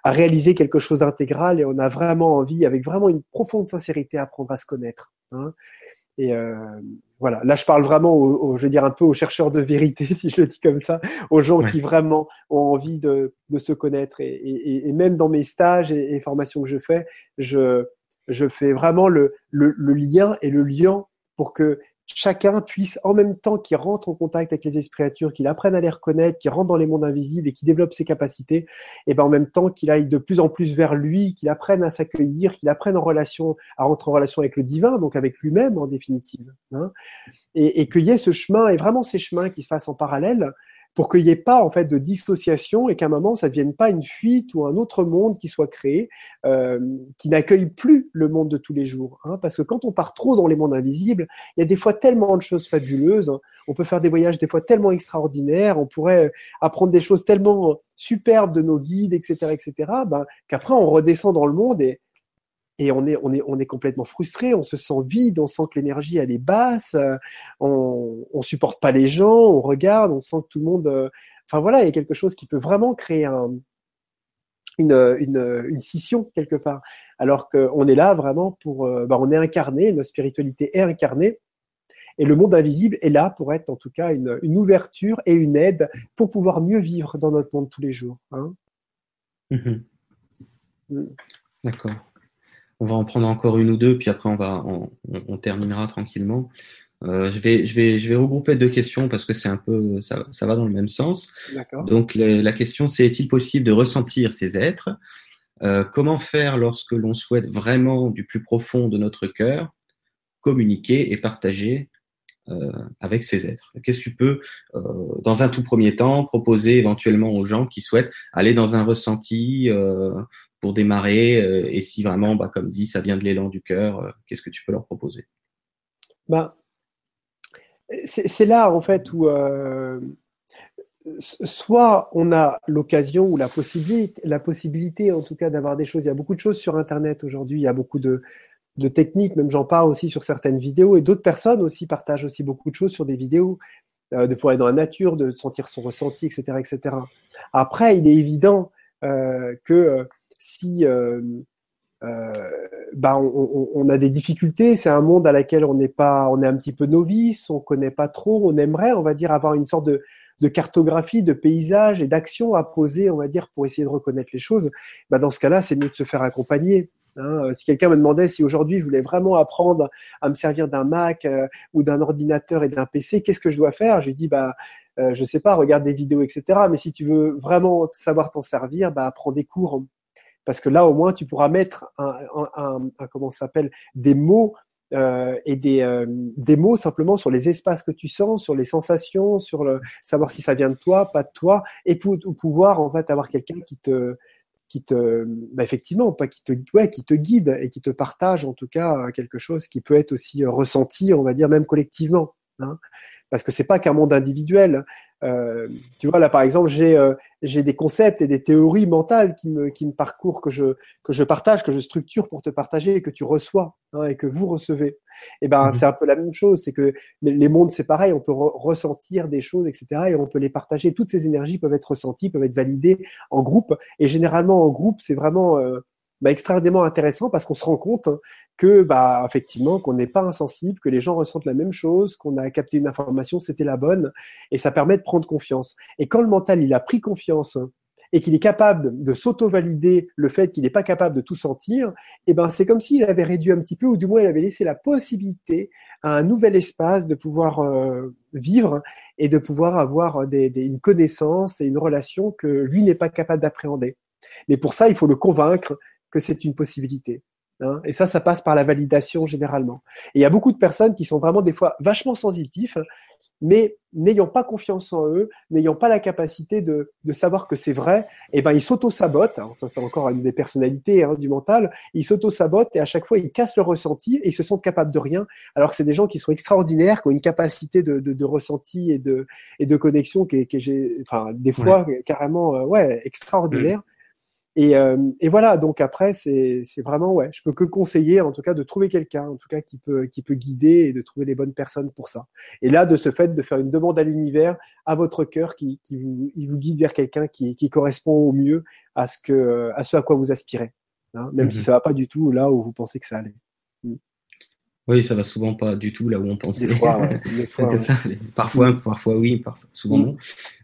B: à réaliser quelque chose d'intégral et on a vraiment envie, avec vraiment une profonde sincérité, à apprendre à se connaître. Hein et euh, voilà, là je parle vraiment, au, je veux dire un peu aux chercheurs de vérité, si je le dis comme ça, aux gens qui vraiment ont envie de, de se connaître. Et, et, et, même dans mes stages et, et, formations que je fais, je, je fais vraiment le, le, le lien et le lien pour que chacun puisse, en même temps qu'il rentre en contact avec les esprits qu'il apprenne à les reconnaître, qu'il rentre dans les mondes invisibles et qu'il développe ses capacités, et ben en même temps qu'il aille de plus en plus vers lui, qu'il apprenne à s'accueillir, qu'il apprenne en relation, à rentrer en relation avec le divin, donc avec lui-même en définitive, hein, et, et qu'il y ait ce chemin et vraiment ces chemins qui se fassent en parallèle pour qu'il n'y ait pas en fait de dissociation et qu'à un moment ça ne devienne pas une fuite ou un autre monde qui soit créé, euh, qui n'accueille plus le monde de tous les jours. Hein, parce que quand on part trop dans les mondes invisibles, il y a des fois tellement de choses fabuleuses. Hein. on peut faire des voyages des fois tellement extraordinaires, on pourrait apprendre des choses tellement superbes de nos guides, etc., etc. Ben, qu'après on redescend dans le monde et et on est, on est, on est complètement frustré, on se sent vide, on sent que l'énergie elle est basse, on, on supporte pas les gens, on regarde, on sent que tout le monde, euh, enfin voilà, il y a quelque chose qui peut vraiment créer un, une, une, une scission quelque part. Alors qu'on est là vraiment pour, euh, bah, on est incarné, notre spiritualité est incarnée. Et le monde invisible est là pour être en tout cas une, une ouverture et une aide pour pouvoir mieux vivre dans notre monde tous les jours. Hein.
A: Mhm. Mm. D'accord. On va en prendre encore une ou deux, puis après on va, on, on terminera tranquillement. Euh, je, vais, je, vais, je vais regrouper deux questions parce que c'est un peu, ça, ça, va dans le même sens. Donc la question c'est est-il possible de ressentir ces êtres? Euh, Comment faire lorsque l'on souhaite vraiment du plus profond de notre cœur communiquer et partager avec ces êtres Qu'est-ce que tu peux, euh, dans un tout premier temps, proposer éventuellement aux gens qui souhaitent aller dans un ressenti euh, pour démarrer Et si vraiment, bah, comme dit, ça vient de l'élan du cœur, qu'est-ce que tu peux leur proposer?
B: Bah, c'est là en fait où euh, soit on a l'occasion ou la possibilité, la possibilité en tout cas d'avoir des choses. Il y a beaucoup de choses sur Internet aujourd'hui. Il y a beaucoup de, de techniques, même j'en parle aussi sur certaines vidéos, et d'autres personnes aussi partagent aussi beaucoup de choses sur des vidéos, euh, de pouvoir être dans la nature, de sentir son ressenti, etc., etc. Après, il est évident euh, que si euh, bah on, a des difficultés. C'est un monde à laquelle on n'est pas, on est un petit peu novice, on connaît pas trop. On aimerait, on va dire, avoir une sorte de, de cartographie, de paysage et d'action à poser, on va dire, pour essayer de reconnaître les choses. Bah dans ce cas-là, c'est mieux de se faire accompagner. Hein. Euh, si quelqu'un me demandait si aujourd'hui je voulais vraiment apprendre à me servir d'un Mac euh, ou d'un ordinateur et d'un PC, qu'est-ce que je dois faire? Je lui dis bah euh, je sais pas, regarde des vidéos, etc. Mais si tu veux vraiment savoir t'en servir, bah prends des cours parce que là au moins tu pourras mettre un, comment s'appelle des mots euh, et des, des mots simplement sur les espaces que tu sens, sur les sensations, sur savoir si ça vient de toi, pas de toi, et pouvoir en fait avoir quelqu'un qui te qui te bah effectivement pas qui te ouais, qui te guide et qui te partage en tout cas quelque chose qui peut être aussi ressenti on va dire même collectivement hein parce que c'est pas qu'un monde individuel. Euh, tu vois là par exemple j'ai euh, j'ai des concepts et des théories mentales qui me qui me parcourent que je que je partage que je structure pour te partager et que tu reçois hein, et que vous recevez. Et ben mhm. c'est un peu la même chose, c'est que les mondes c'est pareil, on peut ressentir des choses etc et on peut les partager. Toutes ces énergies peuvent être ressenties, peuvent être validées en groupe et généralement en groupe c'est vraiment euh, bah, extrêmement intéressant parce qu'on se rend compte que, bah, effectivement, qu'on n'est pas insensible, que les gens ressentent la même chose, qu'on a capté une information, c'était la bonne, et ça permet de prendre confiance. Et quand le mental, il a pris confiance et qu'il est capable de s'auto-valider le fait qu'il n'est pas capable de tout sentir, eh ben c'est comme s'il avait réduit un petit peu, ou du moins il avait laissé la possibilité à un nouvel espace de pouvoir euh, vivre et de pouvoir avoir des, une connaissance et une relation que lui n'est pas capable d'appréhender. Mais pour ça, il faut le convaincre que c'est une possibilité. Hein. et ça, ça passe par la validation généralement. Et il y a beaucoup de personnes qui sont vraiment des fois vachement sensitifs, mais n'ayant pas confiance en eux, n'ayant pas la capacité de, de savoir que c'est vrai, eh ben ils s'auto-sabotent. Ça, c'est encore une des personnalités hein, du mental. Ils s'auto-sabotent et à chaque fois ils cassent le ressenti et ils se sentent capables de rien. Alors que c'est des gens qui sont extraordinaires, qui ont une capacité de, de, de ressenti et de et de connexion qui, qui j'ai, enfin des fois carrément euh, ouais extraordinaire. Et, euh, et, voilà, donc après, c'est vraiment, ouais, je peux que conseiller, en tout cas, de trouver quelqu'un, en tout cas, qui peut, qui peut guider et de trouver les bonnes personnes pour ça. Et là, de ce fait, de faire une demande à l'univers, à votre cœur, qui, qui vous, il vous guide vers quelqu'un qui, qui correspond au mieux à ce, que, à ce à quoi vous aspirez. Hein, même si mhm. ça va pas du tout là où vous pensez que ça allait.
A: Oui, ça va souvent pas du tout là où on pensait.
B: Des fois,
A: parfois, parfois oui, parfois, souvent mm. non.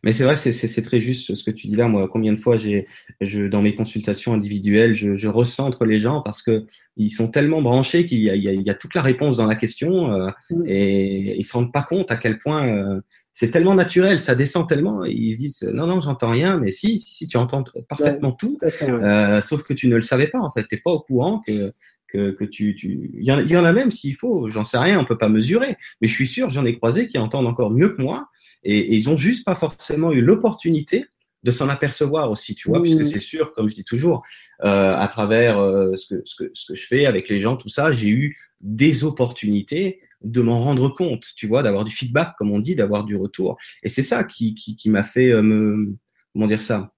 A: Mais c'est vrai, c'est très juste ce que tu dis là. Moi, combien de fois j'ai, je, dans mes consultations individuelles, je, je recentre les gens parce que ils sont tellement branchés qu'il y, y, y a, toute la réponse dans la question euh, mm. et ils se rendent pas compte à quel point euh, c'est tellement naturel, ça descend tellement. ils se disent non, non, j'entends rien, mais si, si, tu entends parfaitement tout, euh, sauf que tu ne le savais pas en fait. T'es pas au courant que que, que tu, tu... Il, y en, il y en a même s'il faut, j'en sais rien, on peut pas mesurer, mais je suis sûr, j'en ai croisé qui entendent encore mieux que moi, et, et ils ont juste pas forcément eu l'opportunité de s'en apercevoir aussi, tu vois, puisque c'est sûr, comme je dis toujours, euh, à travers euh, ce, que, ce, que, ce que je fais avec les gens, tout ça, j'ai eu des opportunités de m'en rendre compte, tu vois, d'avoir du feedback, comme on dit, d'avoir du retour. Et c'est ça qui, qui, qui m'a fait euh, me, comment dire ça,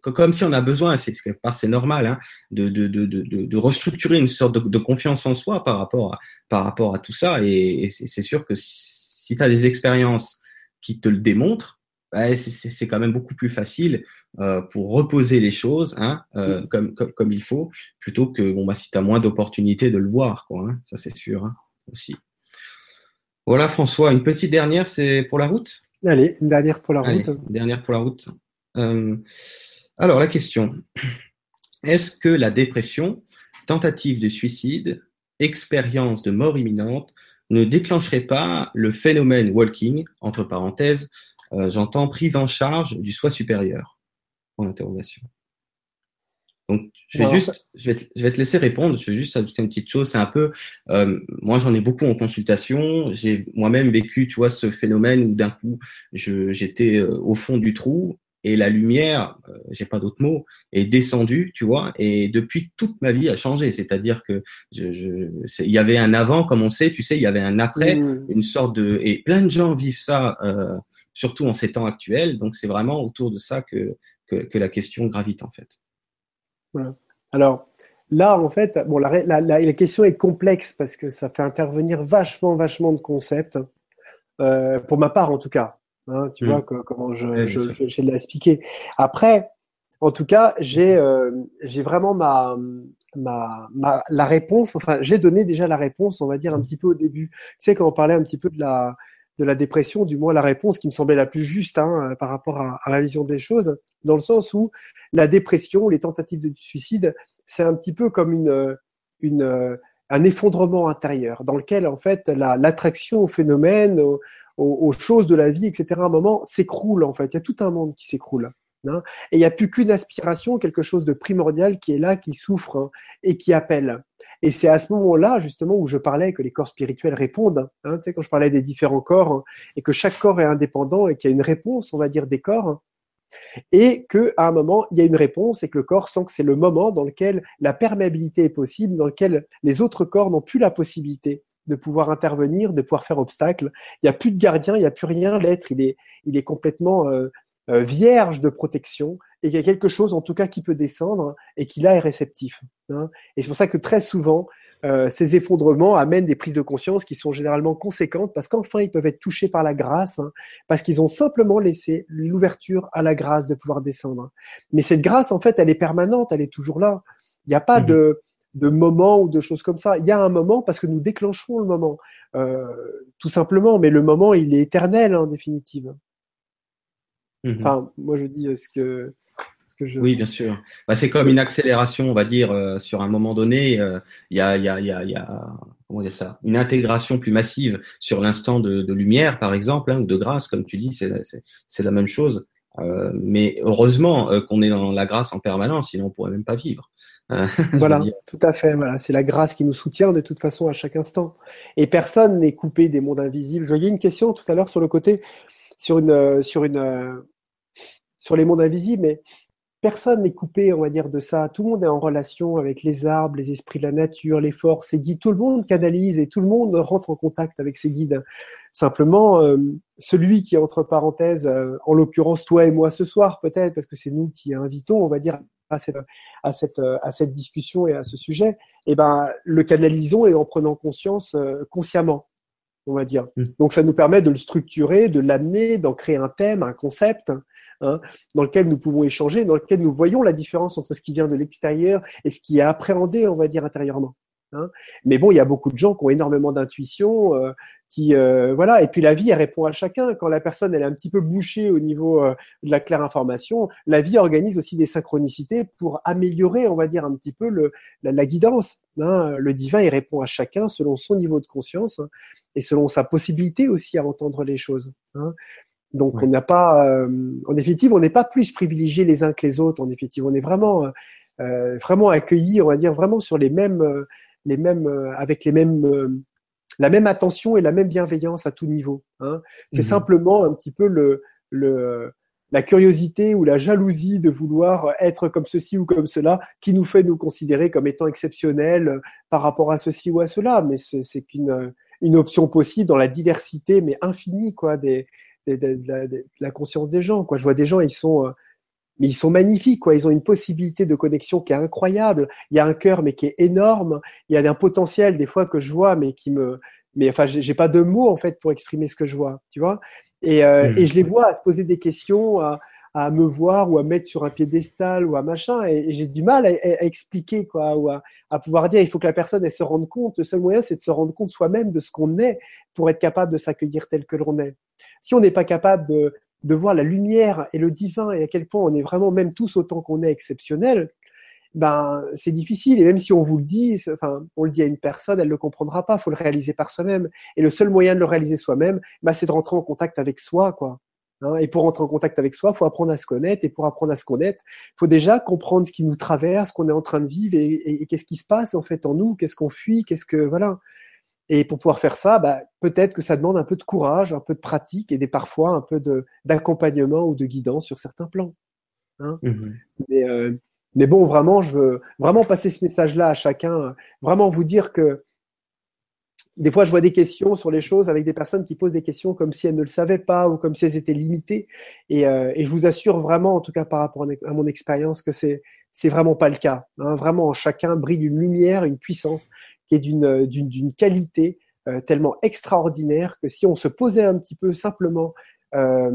A: comme si on a besoin, c'est c'est normal, hein, de, de, de, de, restructurer une sorte de, confiance en soi par rapport à, par rapport à tout ça. Et, c'est sûr que si tu as des expériences qui te le démontrent, bah, c'est quand même beaucoup plus facile euh, pour reposer les choses hein, euh, comme, comme, comme, il faut, plutôt que bon, bah, si tu as moins d'opportunités de le voir. Quoi, hein, ça, c'est sûr hein, aussi. Voilà, François, une petite dernière, c'est pour la route?
B: Allez, une dernière pour la route.
A: une dernière pour la route. Euh, alors, la question. Est-ce que la dépression, tentative de suicide, expérience de mort imminente ne déclencherait pas le phénomène walking, entre parenthèses, euh, j'entends prise en charge du soi supérieur? Point d'interrogation. Donc, je vais juste, je vais, te, je vais, te, laisser répondre. Je vais juste ajouter une petite chose. C'est un peu, euh, moi, j'en ai beaucoup en consultation. J'ai moi-même vécu, tu vois, ce phénomène où d'un coup, j'étais euh, au fond du trou et la lumière, euh, j'ai pas d'autre mot, est descendue, tu vois. Et depuis, toute ma vie a changé. C'est-à-dire que je, je, il y avait un avant, comme on sait, tu sais, il y avait un après, mmh. une sorte de, et plein de gens vivent ça. Euh, surtout en ces temps actuels. Donc c'est vraiment autour de ça que, que, que, la question gravite en fait.
B: Voilà. Alors là, en fait, bon, la, la, la, question est complexe parce que ça fait intervenir vachement, vachement de concepts. Euh, pour ma part, en tout cas. Hein, tu mmh. vois que, comment je, ouais, je, je, je l'ai expliqué. Après, en tout cas, j'ai euh, j'ai vraiment ma, ma, ma la réponse. Enfin, j'ai donné déjà la réponse, on va dire un petit peu au début. Tu sais, quand on parlait un petit peu de la de la dépression, du moins la réponse qui me semblait la plus juste hein, par rapport à, à, la vision des choses, dans le sens où la dépression, les tentatives de suicide, c'est un petit peu comme une, une, un effondrement intérieur dans lequel en fait l'attraction la, au phénomène, aux, choses de la vie, etc. À un moment s'écroule en fait. Il y a tout un monde qui s'écroule. Hein, et il n'y a plus qu'une aspiration, quelque chose de primordial qui est là, qui souffre hein, et qui appelle. Et c'est à ce moment-là, justement, où je parlais que les corps spirituels répondent. Hein, tu sais, quand je parlais des différents corps, et que chaque corps est indépendant et qu'il y a une réponse, on va dire, des corps, et que à un moment, il y a une réponse et que le corps sent que c'est le moment dans lequel la perméabilité est possible, dans lequel les autres corps n'ont plus la possibilité de pouvoir intervenir, de pouvoir faire obstacle. Il n'y a plus de gardien, il n'y a plus rien. L'être, il est, il est complètement euh, euh, vierge de protection et qu'il y a quelque chose en tout cas qui peut descendre et qui là est réceptif. Hein. Et c'est pour ça que très souvent, euh, ces effondrements amènent des prises de conscience qui sont généralement conséquentes parce qu'enfin ils peuvent être touchés par la grâce, hein, parce qu'ils ont simplement laissé l'ouverture à la grâce de pouvoir descendre. Mais cette grâce, en fait, elle est permanente, elle est toujours là. Il n'y a pas mmh. de de moment ou de choses comme ça. Il y a un moment parce que nous déclenchons le moment, euh, tout simplement. Mais le moment, il est éternel en définitive. Mmh enfin, moi je dis euh, ce que, ce que je.
A: Oui, bien sûr. Bah, c'est comme une accélération, on va dire, euh, sur un moment donné. Euh, il y, a, y, a, y, a, y a, comment dire ça, une intégration plus massive sur l'instant de, de, lumière, par exemple, hein, ou de grâce, comme tu dis, c'est la même chose. Euh, mais heureusement qu'on est dans la grâce en permanence, sinon on pourrait même pas vivre.
B: voilà, tout à fait. Voilà, c'est la grâce qui nous soutient de toute façon à chaque instant. Et personne n'est coupé des mondes invisibles. Je voyais une question tout à l'heure sur le côté, sur une, sur une, sur les mondes invisibles, mais personne n'est coupé, on va dire, de ça. Tout le monde est en relation avec les arbres, les esprits de la nature, les forces, les guides. Tout le monde canalise et tout le monde rentre en contact avec ses guides. Simplement, euh, celui qui, entre parenthèses, euh, en l'occurrence toi et moi ce soir, peut-être, parce que c'est nous qui invitons, on va dire, à cette, à cette, à cette discussion et à ce sujet, eh ben, le canalisons et en prenant conscience euh, consciemment on va dire. Mmh. Donc ça nous permet de le structurer, de l'amener, d'en créer un thème, un concept, hein, dans lequel nous pouvons échanger, dans lequel nous voyons la différence entre ce qui vient de l'extérieur et ce qui est appréhendé, on va dire, intérieurement. Hein. Mais bon, il y a beaucoup de gens qui ont énormément d'intuition, euh, qui euh, voilà. Et puis la vie, elle répond à chacun. Quand la personne elle est un petit peu bouchée au niveau euh, de la claire information, la vie organise aussi des synchronicités pour améliorer, on va dire, un petit peu le, la, la guidance. Hein. Le divin, il répond à chacun selon son niveau de conscience hein, et selon sa possibilité aussi à entendre les choses. Donc ouais. on n'a pas, en définitive, on n'est pas plus privilégiés les uns que les autres. En définitive, on est vraiment, vraiment accueillis, on va dire, vraiment sur les mêmes, les mêmes, euh, avec les mêmes, euh, la même attention et la même bienveillance à tout niveau. Hein. C'est mmh. simplement un petit peu le, le, la curiosité ou la jalousie de vouloir être comme ceci ou comme cela qui nous fait nous considérer comme étant exceptionnels par rapport à ceci ou à cela. Mais c'est qu'une une option possible dans la diversité, mais infinie, quoi, des, de, de, de, de, la conscience des gens. Quoi. Je vois des gens, ils sont, euh, mais ils sont magnifiques. Quoi. Ils ont une possibilité de connexion qui est incroyable. Il y a un cœur, mais qui est énorme. Il y a un potentiel des fois que je vois, mais qui me, mais enfin, j'ai pas de mots en fait pour exprimer ce que je vois. Tu vois. Et, euh, et je les vois à se poser des questions, à, à me voir ou à mettre sur un piédestal ou à machin et, j'ai du mal à, expliquer quoi ou à, à, pouvoir dire il faut que la personne elle se rende compte le seul moyen c'est de se rendre compte soi-même de ce qu'on est pour être capable de s'accueillir tel que l'on est si on n'est pas capable de, de voir la lumière et le divin et à quel point on est vraiment même tous autant qu'on est exceptionnel ben c'est difficile et même si on vous le dit enfin on le dit à une personne elle le comprendra pas faut le réaliser par soi-même et le seul moyen de le réaliser soi-même ben, c'est de rentrer en contact avec soi quoi Hein, et pour rentrer en contact avec soi, il faut apprendre à se connaître. Et pour apprendre à se connaître, il faut déjà comprendre ce qui nous traverse, qu'on est en train de vivre et, qu'est-ce qui se passe en fait en nous, qu'est-ce qu'on fuit, qu'est-ce que voilà. Et pour pouvoir faire ça, bah, peut-être que ça demande un peu de courage, un peu de pratique et des parfois un peu d'accompagnement ou de guidance sur certains plans. Hein. Mmh mais, euh, mais bon, vraiment, je veux vraiment passer ce message-là à chacun, vraiment vous dire que des fois, je vois des questions sur les choses avec des personnes qui posent des questions comme si elles ne le savaient pas ou comme si elles étaient limitées. Et, euh, et je vous assure vraiment, en tout cas par rapport à mon expérience, que c'est c'est vraiment pas le cas. Hein. Vraiment, chacun brille une lumière, une puissance qui est d'une d'une qualité euh, tellement extraordinaire que si on se posait un petit peu simplement euh,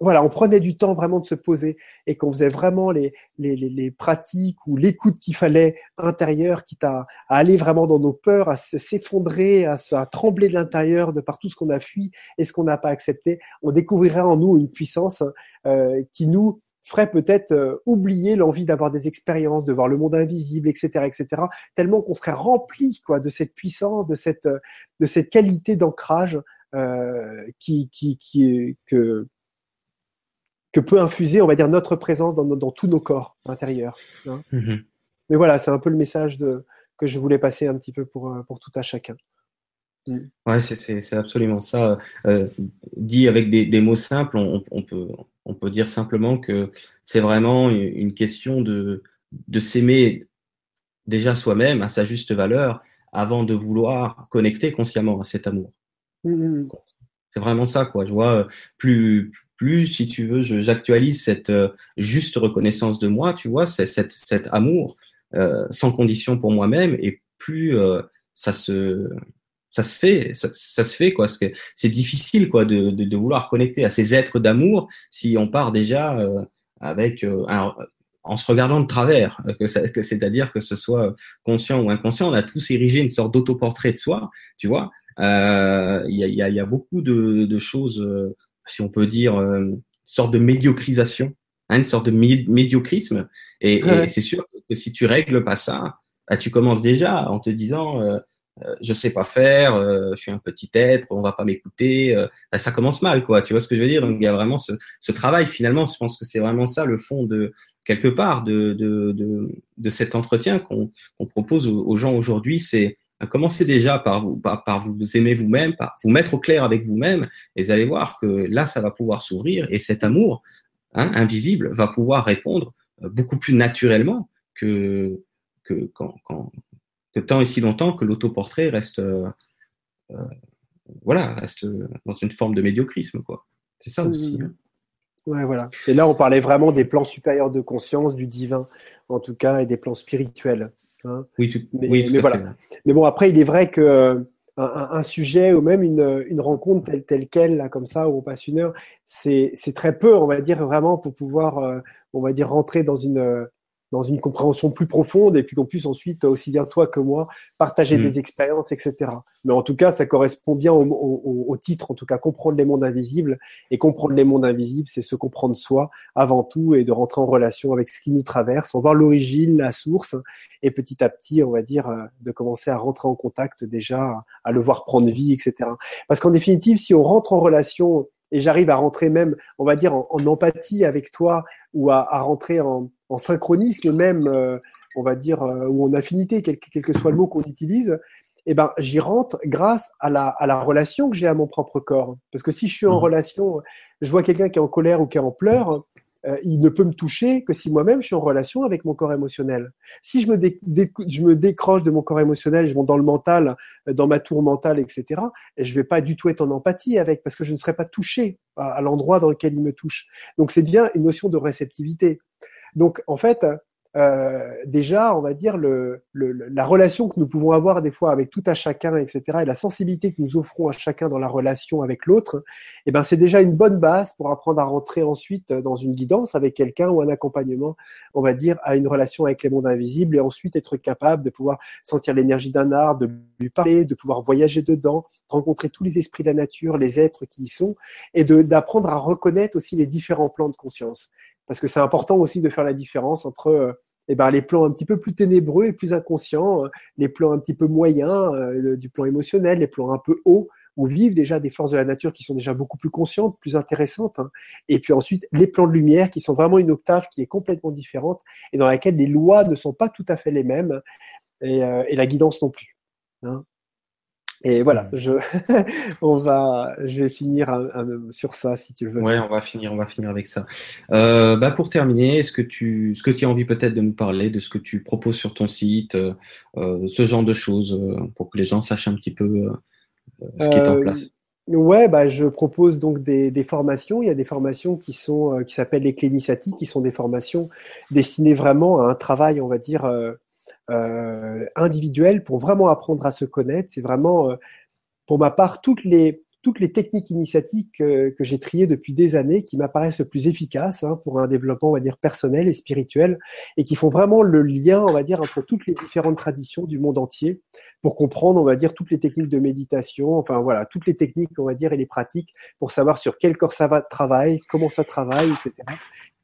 B: voilà, on prenait du temps vraiment de se poser et qu'on faisait vraiment les, les, les, pratiques ou l'écoute qu'il fallait intérieur, quitte à, à, aller vraiment dans nos peurs, à s'effondrer, à, trembler de l'intérieur de par tout ce qu'on a fui et ce qu'on n'a pas accepté, on découvrirait en nous une puissance euh, qui nous ferait peut-être euh, oublier l'envie d'avoir des expériences, de voir le monde invisible, etc., etc. Tellement qu'on serait rempli quoi de cette puissance, de cette de cette qualité d'ancrage euh, qui qui qui que que peut infuser, on va dire, notre présence dans, dans tous nos corps intérieurs. Hein. Mhm. Mais voilà, c'est un peu le message de, que je voulais passer un petit peu pour, euh, pour tout à chacun.
A: Mm. Ouais, c'est absolument ça. Euh, dit avec des, des, mots simples, on, on, peut, on peut dire simplement que c'est vraiment une question de, de s'aimer déjà soi-même à sa juste valeur avant de vouloir connecter consciemment à cet amour. Mm, mm, c'est vraiment ça, quoi. Je vois plus, plus, si tu veux, j'actualise cette euh, juste reconnaissance de moi, tu vois, cet, cet amour euh, sans condition pour moi-même, et plus euh, ça se ça se fait, ça, se fait quoi. C'est difficile quoi de, de, de, vouloir connecter à ces êtres d'amour si on part déjà avec un, en se regardant de travers, que, c'est-à-dire que ce soit conscient ou inconscient, on a tous érigé une sorte d'autoportrait de soi, tu vois. Il y, a, y, a, y, a, beaucoup de, de choses si on peut dire, euh, une sorte de médiocrisation, hein, une sorte de médiocrisme. Et, c'est sûr que si tu règles pas ça, bah, tu commences déjà en te disant, euh, euh je sais pas faire, euh, je suis un petit être, on va pas m'écouter. Bah, ça commence mal, quoi. Tu vois ce que je veux dire? Donc il y a vraiment ce, ce travail. Finalement, je pense que c'est vraiment ça le fond de quelque part de de, de, de cet entretien qu'on propose aux gens aujourd'hui. C'est Commencez déjà par vous, par, vous aimer vous-même, par vous mettre au clair avec vous-même, et vous allez voir que là, ça va pouvoir s'ouvrir, et cet amour hein, invisible va pouvoir répondre euh, beaucoup plus naturellement que, que, quand, quand, que tant et si longtemps que l'autoportrait reste, euh, euh, voilà, reste dans une forme de médiocrisme, quoi. C'est ça aussi. Hein.
B: Ouais, voilà. Et là, on parlait vraiment des plans supérieurs de conscience, du divin, en tout cas, et des plans spirituels.
A: Hein. Oui, tout,
B: mais,
A: oui,
B: mais voilà. Mais bon, après, il est vrai que euh, un, un, sujet ou même une, une rencontre telle, telle qu'elle, là, comme ça, où on passe une heure, c'est très peu, on va dire, vraiment, pour pouvoir, euh, on va dire, rentrer dans une, dans une compréhension plus profonde et puis qu'on puisse ensuite, aussi bien toi que moi, partager mm. des expériences, etc. Mais en tout cas, ça correspond bien au, au, au, titre, en tout cas, comprendre les mondes invisibles. Et comprendre les mondes invisibles, c'est se comprendre soi avant tout et de rentrer en relation avec ce qui nous traverse, en voir l'origine, la source, et petit à petit, on va dire, euh, de commencer à rentrer en contact déjà, à le voir prendre vie, etc. Parce qu'en définitive, si on rentre en relation et j'arrive à rentrer même, on va dire, en, en empathie avec toi ou à, à rentrer en, en synchronisme même, euh, on va dire, euh, ou en affinité, quel, que soit le mot qu'on utilise, eh ben, j'y rentre grâce à la, à la relation que j'ai à mon propre corps. Parce que si je suis en mmh. relation, je vois quelqu'un qui est en colère ou qui est en pleurs, euh, il ne peut me toucher que si moi-même je suis en relation avec mon corps émotionnel. Si je me, je me décroche de mon corps émotionnel, je monte dans le mental, dans ma tour mentale, etc., et je vais pas du tout être en empathie avec, parce que je ne serai pas touché à, à l'endroit dans lequel il me touche. Donc c'est bien une notion de réceptivité. Donc, en fait, euh, déjà, on va dire, la relation que nous pouvons avoir des fois avec tout à chacun, etc., et la sensibilité que nous offrons à chacun dans la relation avec l'autre, eh ben, c'est déjà une bonne base pour apprendre à rentrer ensuite dans une guidance avec quelqu'un ou un accompagnement, on va dire, à une relation avec les mondes invisibles et ensuite être capable de pouvoir sentir l'énergie d'un arbre, de lui parler, de pouvoir voyager dedans, rencontrer tous les esprits de la nature, les êtres qui y sont, et d'apprendre à reconnaître aussi les différents plans de conscience parce que c'est important aussi de faire la différence entre euh, eh ben, les plans un petit peu plus ténébreux et plus inconscients, euh, les plans un petit peu moyens euh, du plan émotionnel, les plans un peu hauts, où vivent déjà des forces de la nature qui sont déjà beaucoup plus conscientes, plus intéressantes, hein. et puis ensuite les plans de lumière qui sont vraiment une octave qui est complètement différente et dans laquelle les lois ne sont pas tout à fait les mêmes, et, et la guidance non plus. Hein. Et voilà, je, on va, je vais finir sur ça si tu veux.
A: Ouais, on va finir, on va finir avec ça. Euh, bah pour terminer, est-ce que tu, ce que tu as envie peut-être de nous parler de ce que tu proposes sur ton site, euh, euh ce genre de choses, euh, pour que les gens sachent un petit peu euh, ce qui est en place?
B: Ouais, bah je propose donc des, des, formations. Il y a des formations qui sont qui s'appellent les cléniciatiques, qui sont des formations destinées vraiment à un travail, on va dire euh, individuel pour vraiment apprendre à se connaître. C'est vraiment, euh, pour ma part, toutes les toutes les techniques initiatiques que, que j'ai triées depuis des années qui m'apparaissent le plus efficaces hein, pour un développement, on va dire, personnel et spirituel, et qui font vraiment le lien, on va dire, entre toutes les différentes traditions du monde entier pour comprendre, on va dire, toutes les techniques de méditation, enfin voilà, toutes les techniques, on va dire, et les pratiques pour savoir sur quel corps ça va travailler, comment ça travaille, etc.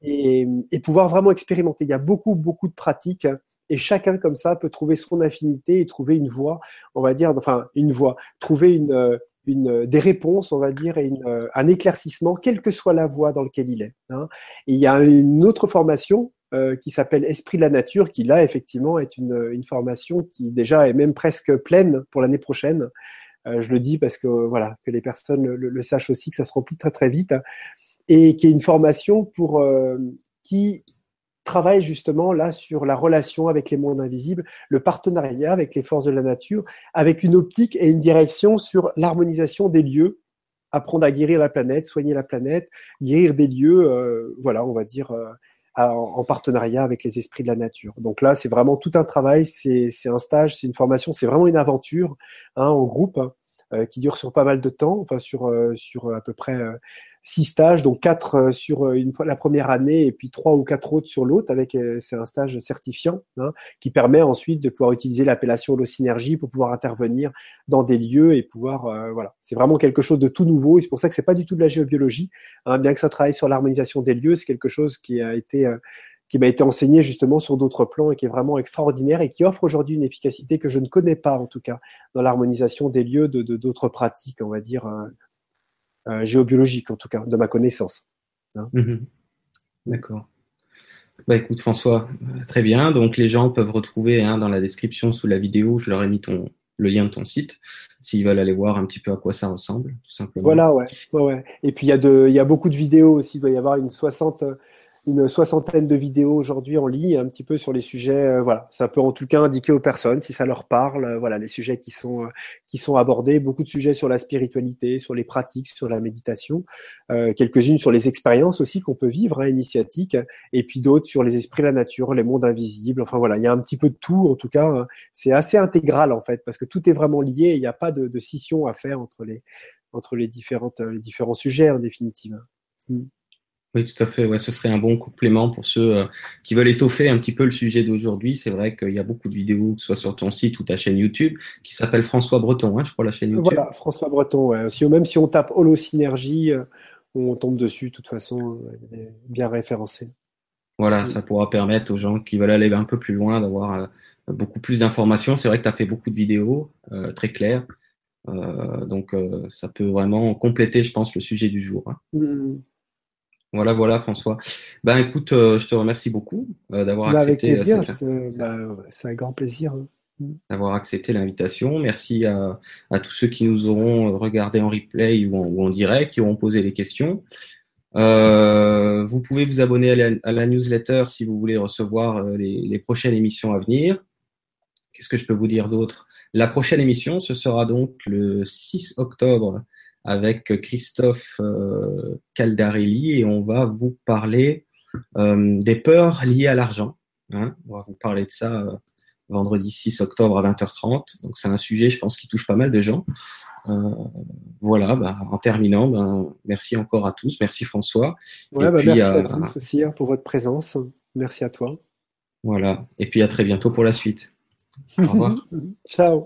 B: Et, et pouvoir vraiment expérimenter. Il y a beaucoup, beaucoup de pratiques et chacun comme ça peut trouver son affinité et trouver une voie, on va dire, enfin une voie, trouver une, euh, une des réponses, on va dire, et euh, un éclaircissement, quelle que soit la voie dans laquelle il est. Hein. Et il y a une autre formation euh, qui s'appelle Esprit de la nature, qui là effectivement est une, formation qui déjà est même presque pleine pour l'année prochaine. Euh, je le dis parce que voilà que les personnes le, sachent aussi que ça se remplit très très vite et qui est une formation pour qui travaille justement là sur la relation avec les mondes invisibles, le partenariat avec les forces de la nature, avec une optique et une direction sur l'harmonisation des lieux, apprendre à guérir la planète, soigner la planète, guérir des lieux, euh, voilà, on va dire, euh, en, partenariat avec les esprits de la nature. Donc là, c'est vraiment tout un travail, c'est un stage, c'est une formation, c'est vraiment une aventure hein, en groupe. Euh, qui dure sur pas mal de temps, enfin sur sur à peu près six stages, donc quatre euh, sur euh, la première année et puis trois ou quatre autres sur l'autre. Avec euh, c'est un stage certifiant hein, qui permet ensuite de pouvoir utiliser l'appellation synergie pour pouvoir intervenir dans des lieux et pouvoir voilà. C'est vraiment quelque chose de tout nouveau et c'est pour ça que c'est pas du tout de la géobiologie. Hein, bien que ça travaille sur l'harmonisation des lieux, c'est quelque chose qui a été qui m'a été enseigné justement sur d'autres plans et qui est vraiment extraordinaire et qui offre aujourd'hui une efficacité que je ne connais pas en tout cas dans l'harmonisation des lieux de d'autres pratiques, on va dire euh, géobiologique, en tout cas, de ma connaissance.
A: Hein. Mhm. D'accord. Bah écoute François, euh, très bien. Donc les gens peuvent retrouver hein, dans la description sous la vidéo, je leur ai mis ton, le lien de ton site, s'ils veulent aller voir un petit peu à quoi ça ressemble, tout simplement.
B: Voilà, ouais. ouais, ouais. Et puis il y, a de, il y a beaucoup de vidéos aussi, il doit y avoir une soixante une soixantaine de vidéos aujourd'hui en ligne, un petit peu sur les sujets. Euh, voilà, ça peut en tout cas indiquer aux personnes si ça leur parle. Euh, voilà, les sujets qui sont euh, qui sont abordés, beaucoup de sujets sur la spiritualité, sur les pratiques, sur la méditation, quelques-unes sur les expériences aussi qu'on peut vivre, hein, initiatiques, et puis d'autres sur les esprits la nature, les mondes invisibles. Enfin voilà, il y a un petit peu de tout. En tout cas, hein. c'est assez intégral en fait parce que tout est vraiment lié. Il n'y a pas de, scission à faire entre les entre les différentes les différents sujets en définitive.
A: Mm. Oui, tout à fait. Ouais, ce serait un bon complément pour ceux euh, qui veulent étoffer un petit peu le sujet d'aujourd'hui. C'est vrai qu'il y a beaucoup de vidéos, que ce soit sur ton site ou ta chaîne YouTube, qui s'appelle François Breton, hein, je crois, la chaîne YouTube.
B: Voilà, François Breton. Ouais. Si, même si on tape Holosynergie, euh, on tombe dessus. De toute façon, il est bien référencé.
A: Voilà, ça pourra permettre aux gens qui veulent aller un peu plus loin d'avoir euh, beaucoup plus d'informations. C'est vrai que tu as fait beaucoup de vidéos très claires. donc, ça peut vraiment compléter, je pense, le sujet du jour. Hein. Mmh. Voilà, voilà, François. Ben, écoute, euh, je te remercie beaucoup euh, d'avoir bah, accepté.
B: Avec euh, plaisir, bah, c'est un grand plaisir. Hein.
A: Mm. D'avoir accepté l'invitation. Merci à, à, tous ceux qui nous auront regardé en replay ou en, ou en direct, qui auront posé les questions. Euh, vous pouvez vous abonner à la, à la, newsletter si vous voulez recevoir les, les prochaines émissions à venir. Qu'est-ce que je peux vous dire d'autre? La prochaine émission, ce sera donc le 6 octobre avec Christophe euh, Caldarelli et on va vous parler euh, des peurs liées à l'argent. Hein. on va vous parler de ça euh, vendredi 6 octobre à 20h30. Donc c'est un sujet, je pense, qui touche pas mal de gens. Euh, voilà, bah, en terminant, ben, merci encore à tous. Merci François.
B: Ouais, bah, merci à tous aussi hein, pour votre présence. Merci à toi.
A: Voilà. Et puis à très bientôt pour la suite. Au revoir.
B: Ciao.